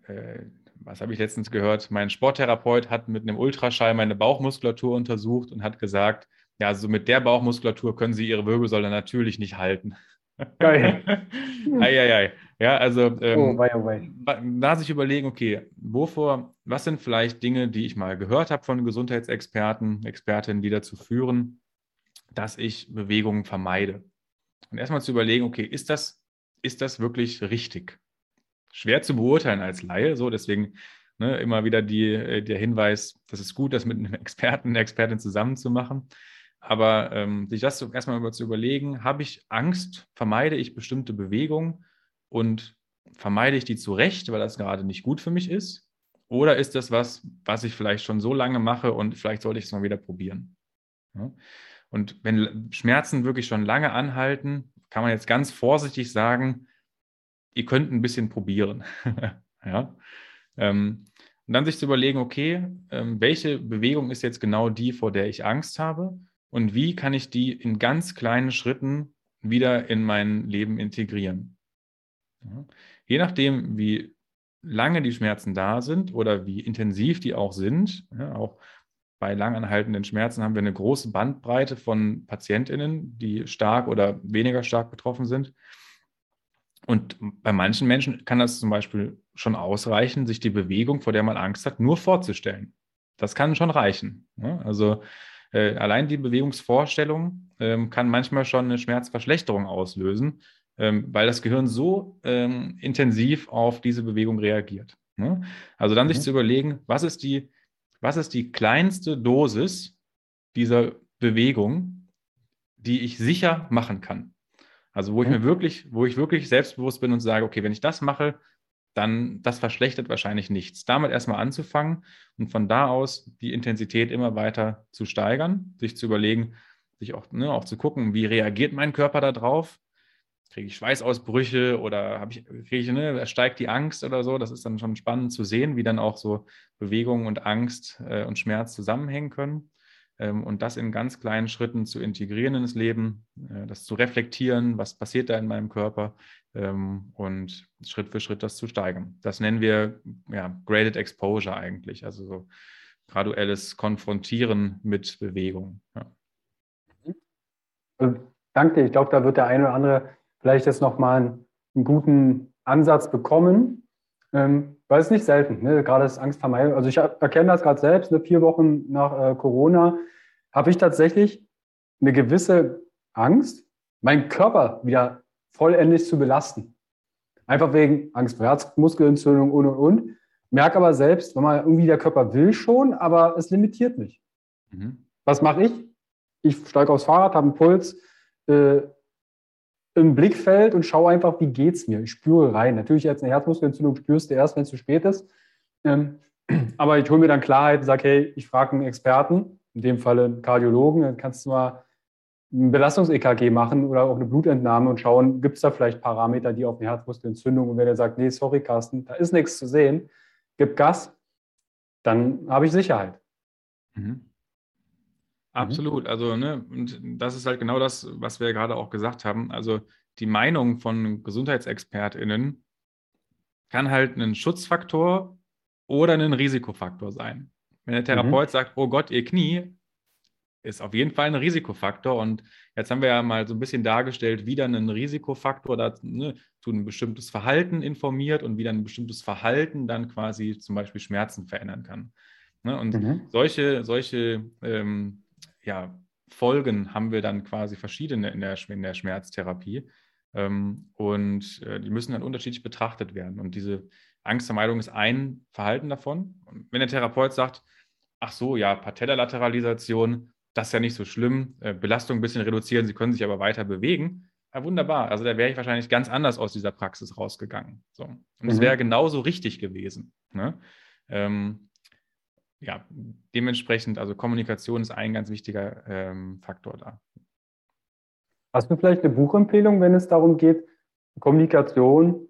Speaker 2: äh, was habe ich letztens gehört? Mein Sporttherapeut hat mit einem Ultraschall meine Bauchmuskulatur untersucht und hat gesagt, ja, also mit der Bauchmuskulatur können Sie Ihre Wirbelsäule natürlich nicht halten. Geil. Eieiei. Ja, also ähm, oh, wei, oh, wei. da sich überlegen, okay, wovor, was sind vielleicht Dinge, die ich mal gehört habe von Gesundheitsexperten, Expertinnen, die dazu führen, dass ich Bewegungen vermeide. Und erstmal zu überlegen, okay, ist das, ist das wirklich richtig? Schwer zu beurteilen als Laie, so deswegen ne, immer wieder die, äh, der Hinweis, das ist gut, das mit einem Experten, einer Expertin zusammen zu machen. Aber ähm, sich das erstmal über zu überlegen, habe ich Angst, vermeide ich bestimmte Bewegungen und vermeide ich die zu Recht, weil das gerade nicht gut für mich ist? Oder ist das was, was ich vielleicht schon so lange mache und vielleicht sollte ich es mal wieder probieren? Ja? Und wenn Schmerzen wirklich schon lange anhalten, kann man jetzt ganz vorsichtig sagen, ihr könnt ein bisschen probieren. ja? Ähm, und dann sich zu überlegen, okay, ähm, welche Bewegung ist jetzt genau die, vor der ich Angst habe? Und wie kann ich die in ganz kleinen Schritten wieder in mein Leben integrieren? Ja? Je nachdem, wie lange die Schmerzen da sind oder wie intensiv die auch sind, ja, auch bei langanhaltenden Schmerzen haben wir eine große Bandbreite von PatientInnen, die stark oder weniger stark betroffen sind. Und bei manchen Menschen kann das zum Beispiel schon ausreichen, sich die Bewegung, vor der man Angst hat, nur vorzustellen. Das kann schon reichen. Ne? Also äh, allein die Bewegungsvorstellung ähm, kann manchmal schon eine Schmerzverschlechterung auslösen, ähm, weil das Gehirn so ähm, intensiv auf diese Bewegung reagiert. Ne? Also dann mhm. sich zu überlegen, was ist die, was ist die kleinste Dosis dieser Bewegung, die ich sicher machen kann. Also wo ich mir wirklich, wo ich wirklich selbstbewusst bin und sage, okay, wenn ich das mache, dann das verschlechtert wahrscheinlich nichts. Damit erstmal anzufangen und von da aus die Intensität immer weiter zu steigern, sich zu überlegen, sich auch, ne, auch zu gucken, wie reagiert mein Körper darauf? kriege ich Schweißausbrüche oder habe ich, kriege ich, ne, steigt die Angst oder so. Das ist dann schon spannend zu sehen, wie dann auch so Bewegung und Angst äh, und Schmerz zusammenhängen können. Ähm, und das in ganz kleinen Schritten zu integrieren ins Leben, äh, das zu reflektieren, was passiert da in meinem Körper ähm, und Schritt für Schritt das zu steigern. Das nennen wir ja, Graded Exposure eigentlich, also so graduelles Konfrontieren mit Bewegung. Ja.
Speaker 1: Danke, ich glaube, da wird der eine oder andere vielleicht jetzt nochmal einen, einen guten Ansatz bekommen. Ähm, weil es nicht selten, ne? gerade das Angstvermeidung. Also ich erkenne das gerade selbst, ne? vier Wochen nach äh, Corona habe ich tatsächlich eine gewisse Angst, meinen Körper wieder vollendlich zu belasten. Einfach wegen Angst vor Herzmuskelentzündung und und und. Merke aber selbst, wenn man irgendwie der Körper will schon, aber es limitiert mich. Mhm. Was mache ich? Ich steige aufs Fahrrad, habe einen Puls, äh, im Blickfeld und schaue einfach, wie geht es mir. Ich spüre rein. Natürlich jetzt eine Herzmuskelentzündung spürst du erst, wenn es zu spät ist. Ähm, aber ich hole mir dann Klarheit und sage, hey, ich frage einen Experten, in dem Fall einen Kardiologen, dann kannst du mal ein Belastungs-EKG machen oder auch eine Blutentnahme und schauen, gibt es da vielleicht Parameter, die auf eine Herzmuskelentzündung und wenn er sagt, nee, sorry, Carsten, da ist nichts zu sehen, gib Gas, dann habe ich Sicherheit.
Speaker 2: Mhm. Mhm. Absolut. Also, ne, und das ist halt genau das, was wir gerade auch gesagt haben. Also, die Meinung von GesundheitsexpertInnen kann halt ein Schutzfaktor oder ein Risikofaktor sein. Wenn der mhm. Therapeut mhm. sagt, oh Gott, ihr Knie, ist auf jeden Fall ein Risikofaktor. Und jetzt haben wir ja mal so ein bisschen dargestellt, wie dann ein Risikofaktor dazu ne, zu ein bestimmtes Verhalten informiert und wie dann ein bestimmtes Verhalten dann quasi zum Beispiel Schmerzen verändern kann. Ne, und mhm. solche, solche ähm, ja, Folgen haben wir dann quasi verschiedene in der, in der Schmerztherapie. Ähm, und äh, die müssen dann unterschiedlich betrachtet werden. Und diese Angstvermeidung ist ein Verhalten davon. Und wenn der Therapeut sagt, ach so, ja, Patellalateralisation, das ist ja nicht so schlimm, äh, Belastung ein bisschen reduzieren, Sie können sich aber weiter bewegen, ja, wunderbar. Also da wäre ich wahrscheinlich ganz anders aus dieser Praxis rausgegangen. So. Und es mhm. wäre genauso richtig gewesen. Ne? Ähm, ja, dementsprechend, also Kommunikation ist ein ganz wichtiger ähm, Faktor da.
Speaker 1: Hast du vielleicht eine Buchempfehlung, wenn es darum geht, Kommunikation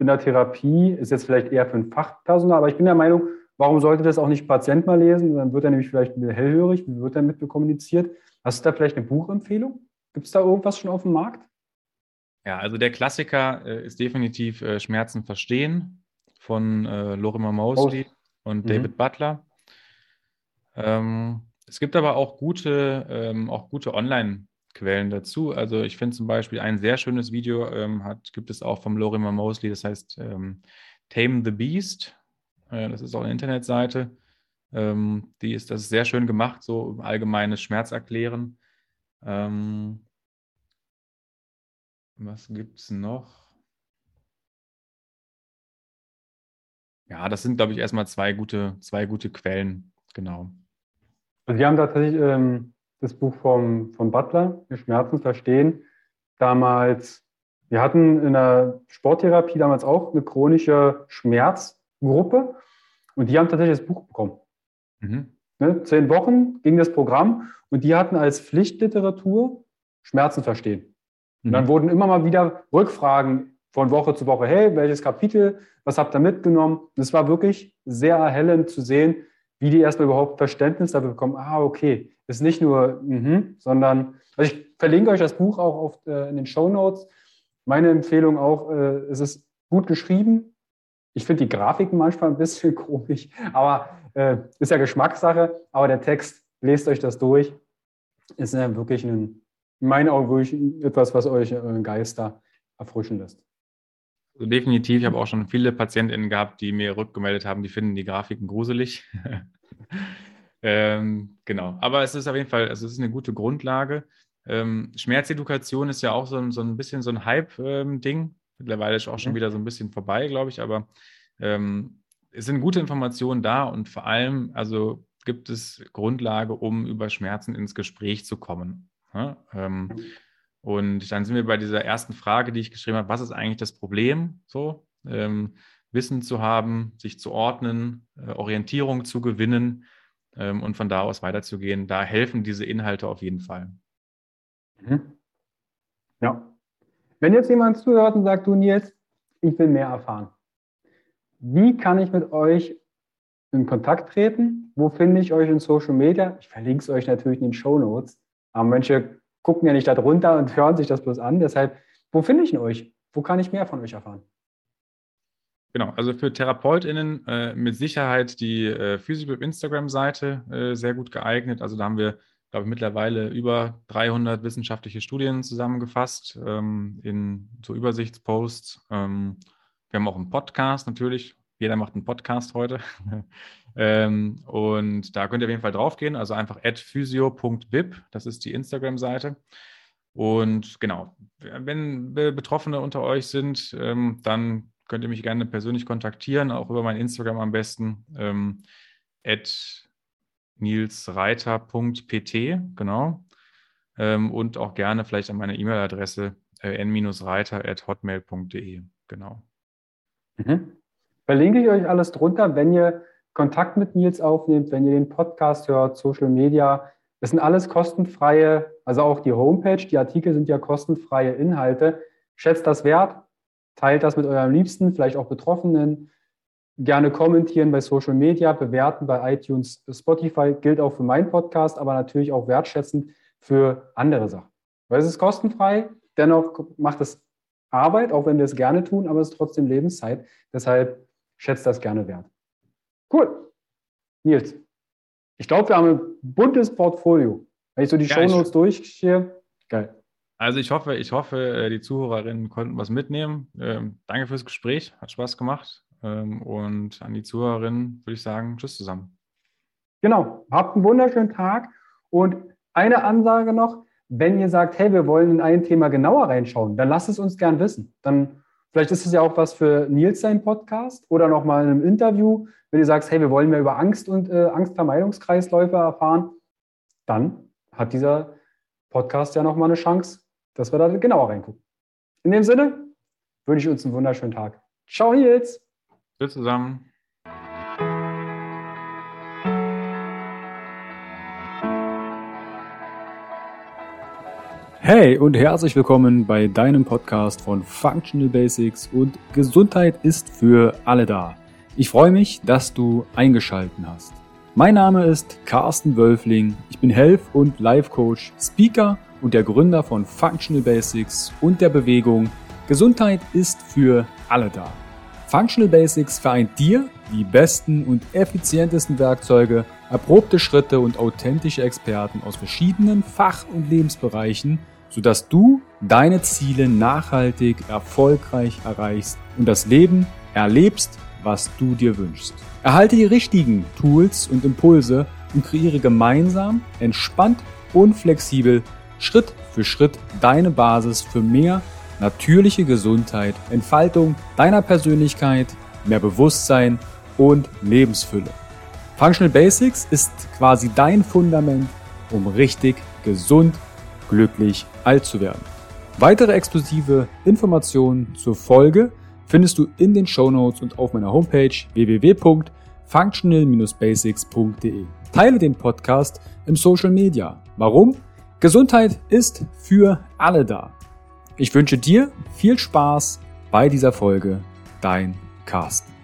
Speaker 1: in der Therapie ist jetzt vielleicht eher für ein Fachpersonal, aber ich bin der Meinung, warum sollte das auch nicht Patient mal lesen? Dann wird er nämlich vielleicht hellhörig, wie wird er mit kommuniziert? Hast du da vielleicht eine Buchempfehlung? Gibt es da irgendwas schon auf dem Markt?
Speaker 2: Ja, also der Klassiker äh, ist definitiv äh, Schmerzen verstehen von äh, Lorimer Mosley und mhm. David Butler. Ähm, es gibt aber auch gute, ähm, auch gute Online-Quellen dazu. Also ich finde zum Beispiel ein sehr schönes Video ähm, hat, gibt es auch vom Lorimer Mosley, das heißt ähm, Tame the Beast. Äh, das ist auch eine Internetseite. Ähm, die ist, das ist sehr schön gemacht, so allgemeines Schmerzerklären. Ähm, was gibt es noch? Ja, das sind, glaube ich, erstmal zwei gute, zwei gute Quellen, genau.
Speaker 1: Also wir haben tatsächlich ähm, das Buch vom, vom Butler, Schmerzen verstehen. Damals, wir hatten in der Sporttherapie damals auch eine chronische Schmerzgruppe und die haben tatsächlich das Buch bekommen. Mhm. Ne, zehn Wochen ging das Programm und die hatten als Pflichtliteratur Schmerzen verstehen. Und dann mhm. wurden immer mal wieder Rückfragen von Woche zu Woche, hey, welches Kapitel, was habt ihr mitgenommen? Und es war wirklich sehr erhellend zu sehen, wie die erstmal überhaupt Verständnis dafür bekommen, ah, okay, ist nicht nur, mhm, sondern, also ich verlinke euch das Buch auch auf, äh, in den Show Notes. Meine Empfehlung auch, äh, es ist gut geschrieben. Ich finde die Grafiken manchmal ein bisschen komisch, aber äh, ist ja Geschmackssache. Aber der Text, lest euch das durch, ist ja wirklich ein, in meinen Augen wirklich etwas, was euch euren Geister erfrischen lässt.
Speaker 2: Also definitiv, ich habe auch schon viele PatientInnen gehabt, die mir rückgemeldet haben, die finden die Grafiken gruselig. ähm, genau, aber es ist auf jeden Fall, also es ist eine gute Grundlage. Ähm, Schmerzedukation ist ja auch so ein, so ein bisschen so ein Hype-Ding. Ähm, Mittlerweile ist auch schon mhm. wieder so ein bisschen vorbei, glaube ich, aber ähm, es sind gute Informationen da und vor allem, also gibt es Grundlage, um über Schmerzen ins Gespräch zu kommen. Ja? Ähm, mhm. Und dann sind wir bei dieser ersten Frage, die ich geschrieben habe, was ist eigentlich das Problem? So, ähm, Wissen zu haben, sich zu ordnen, äh, Orientierung zu gewinnen ähm, und von da aus weiterzugehen. Da helfen diese Inhalte auf jeden Fall.
Speaker 1: Mhm. Ja. Wenn jetzt jemand zuhört und sagt, du Nils, ich will mehr erfahren. Wie kann ich mit euch in Kontakt treten? Wo finde ich euch in Social Media? Ich verlinke es euch natürlich in den Show Notes. Aber manche gucken ja nicht da drunter und hören sich das bloß an. Deshalb, wo finde ich euch? Wo kann ich mehr von euch erfahren?
Speaker 2: Genau, also für TherapeutInnen äh, mit Sicherheit die äh, Physical Instagram-Seite äh, sehr gut geeignet. Also da haben wir, glaube ich, mittlerweile über 300 wissenschaftliche Studien zusammengefasst ähm, in so Übersichtsposts. Ähm, wir haben auch einen Podcast natürlich. Jeder macht einen Podcast heute. Ähm, und da könnt ihr auf jeden Fall draufgehen, also einfach physio.bib, das ist die Instagram-Seite. Und genau, wenn Betroffene unter euch sind, ähm, dann könnt ihr mich gerne persönlich kontaktieren, auch über mein Instagram am besten, ähm, nilsreiter.pt, genau. Ähm, und auch gerne vielleicht an meine E-Mail-Adresse äh, n-reiter.hotmail.de, genau.
Speaker 1: Mhm. Verlinke ich euch alles drunter, wenn ihr Kontakt mit Nils aufnehmt, wenn ihr den Podcast hört, Social Media. Das sind alles kostenfreie, also auch die Homepage, die Artikel sind ja kostenfreie Inhalte. Schätzt das wert, teilt das mit eurem Liebsten, vielleicht auch Betroffenen. Gerne kommentieren bei Social Media, bewerten bei iTunes, Spotify, gilt auch für meinen Podcast, aber natürlich auch wertschätzend für andere Sachen. Weil es ist kostenfrei, dennoch macht es Arbeit, auch wenn wir es gerne tun, aber es ist trotzdem Lebenszeit. Deshalb schätzt das gerne wert. Cool. Nils, ich glaube, wir haben ein buntes Portfolio. Wenn ich so die ja, Shownotes durchgehe, geil.
Speaker 2: Also ich hoffe, ich hoffe, äh, die Zuhörerinnen konnten was mitnehmen. Ähm, danke fürs Gespräch, hat Spaß gemacht. Ähm, und an die Zuhörerinnen würde ich sagen, tschüss zusammen.
Speaker 1: Genau, habt einen wunderschönen Tag. Und eine Ansage noch, wenn ihr sagt, hey, wir wollen in ein Thema genauer reinschauen, dann lasst es uns gern wissen. Dann Vielleicht ist es ja auch was für Nils sein Podcast oder nochmal in einem Interview. Wenn du sagst, hey, wir wollen mehr über Angst und äh, Angstvermeidungskreisläufe erfahren, dann hat dieser Podcast ja nochmal eine Chance, dass wir da genauer reingucken. In dem Sinne wünsche ich uns einen wunderschönen Tag. Ciao, Nils.
Speaker 2: Tschüss zusammen.
Speaker 3: Hey und herzlich willkommen bei deinem Podcast von Functional Basics und Gesundheit ist für alle da. Ich freue mich, dass du eingeschalten hast. Mein Name ist Carsten Wölfling. Ich bin Health- und Life Coach, Speaker und der Gründer von Functional Basics und der Bewegung Gesundheit ist für alle da. Functional Basics vereint dir die besten und effizientesten Werkzeuge, erprobte Schritte und authentische Experten aus verschiedenen Fach- und Lebensbereichen, sodass du deine Ziele nachhaltig erfolgreich erreichst und das Leben erlebst, was du dir wünschst. Erhalte die richtigen Tools und Impulse und kreiere gemeinsam, entspannt und flexibel Schritt für Schritt deine Basis für mehr natürliche Gesundheit, Entfaltung deiner Persönlichkeit, mehr Bewusstsein und Lebensfülle. Functional Basics ist quasi dein Fundament
Speaker 1: um richtig gesund, glücklich alt zu werden. Weitere exklusive Informationen zur Folge findest du in den Show Notes und auf meiner Homepage www.functional-basics.de. Teile den Podcast im Social Media. Warum? Gesundheit ist für alle da. Ich wünsche dir viel Spaß bei dieser Folge. Dein Carsten.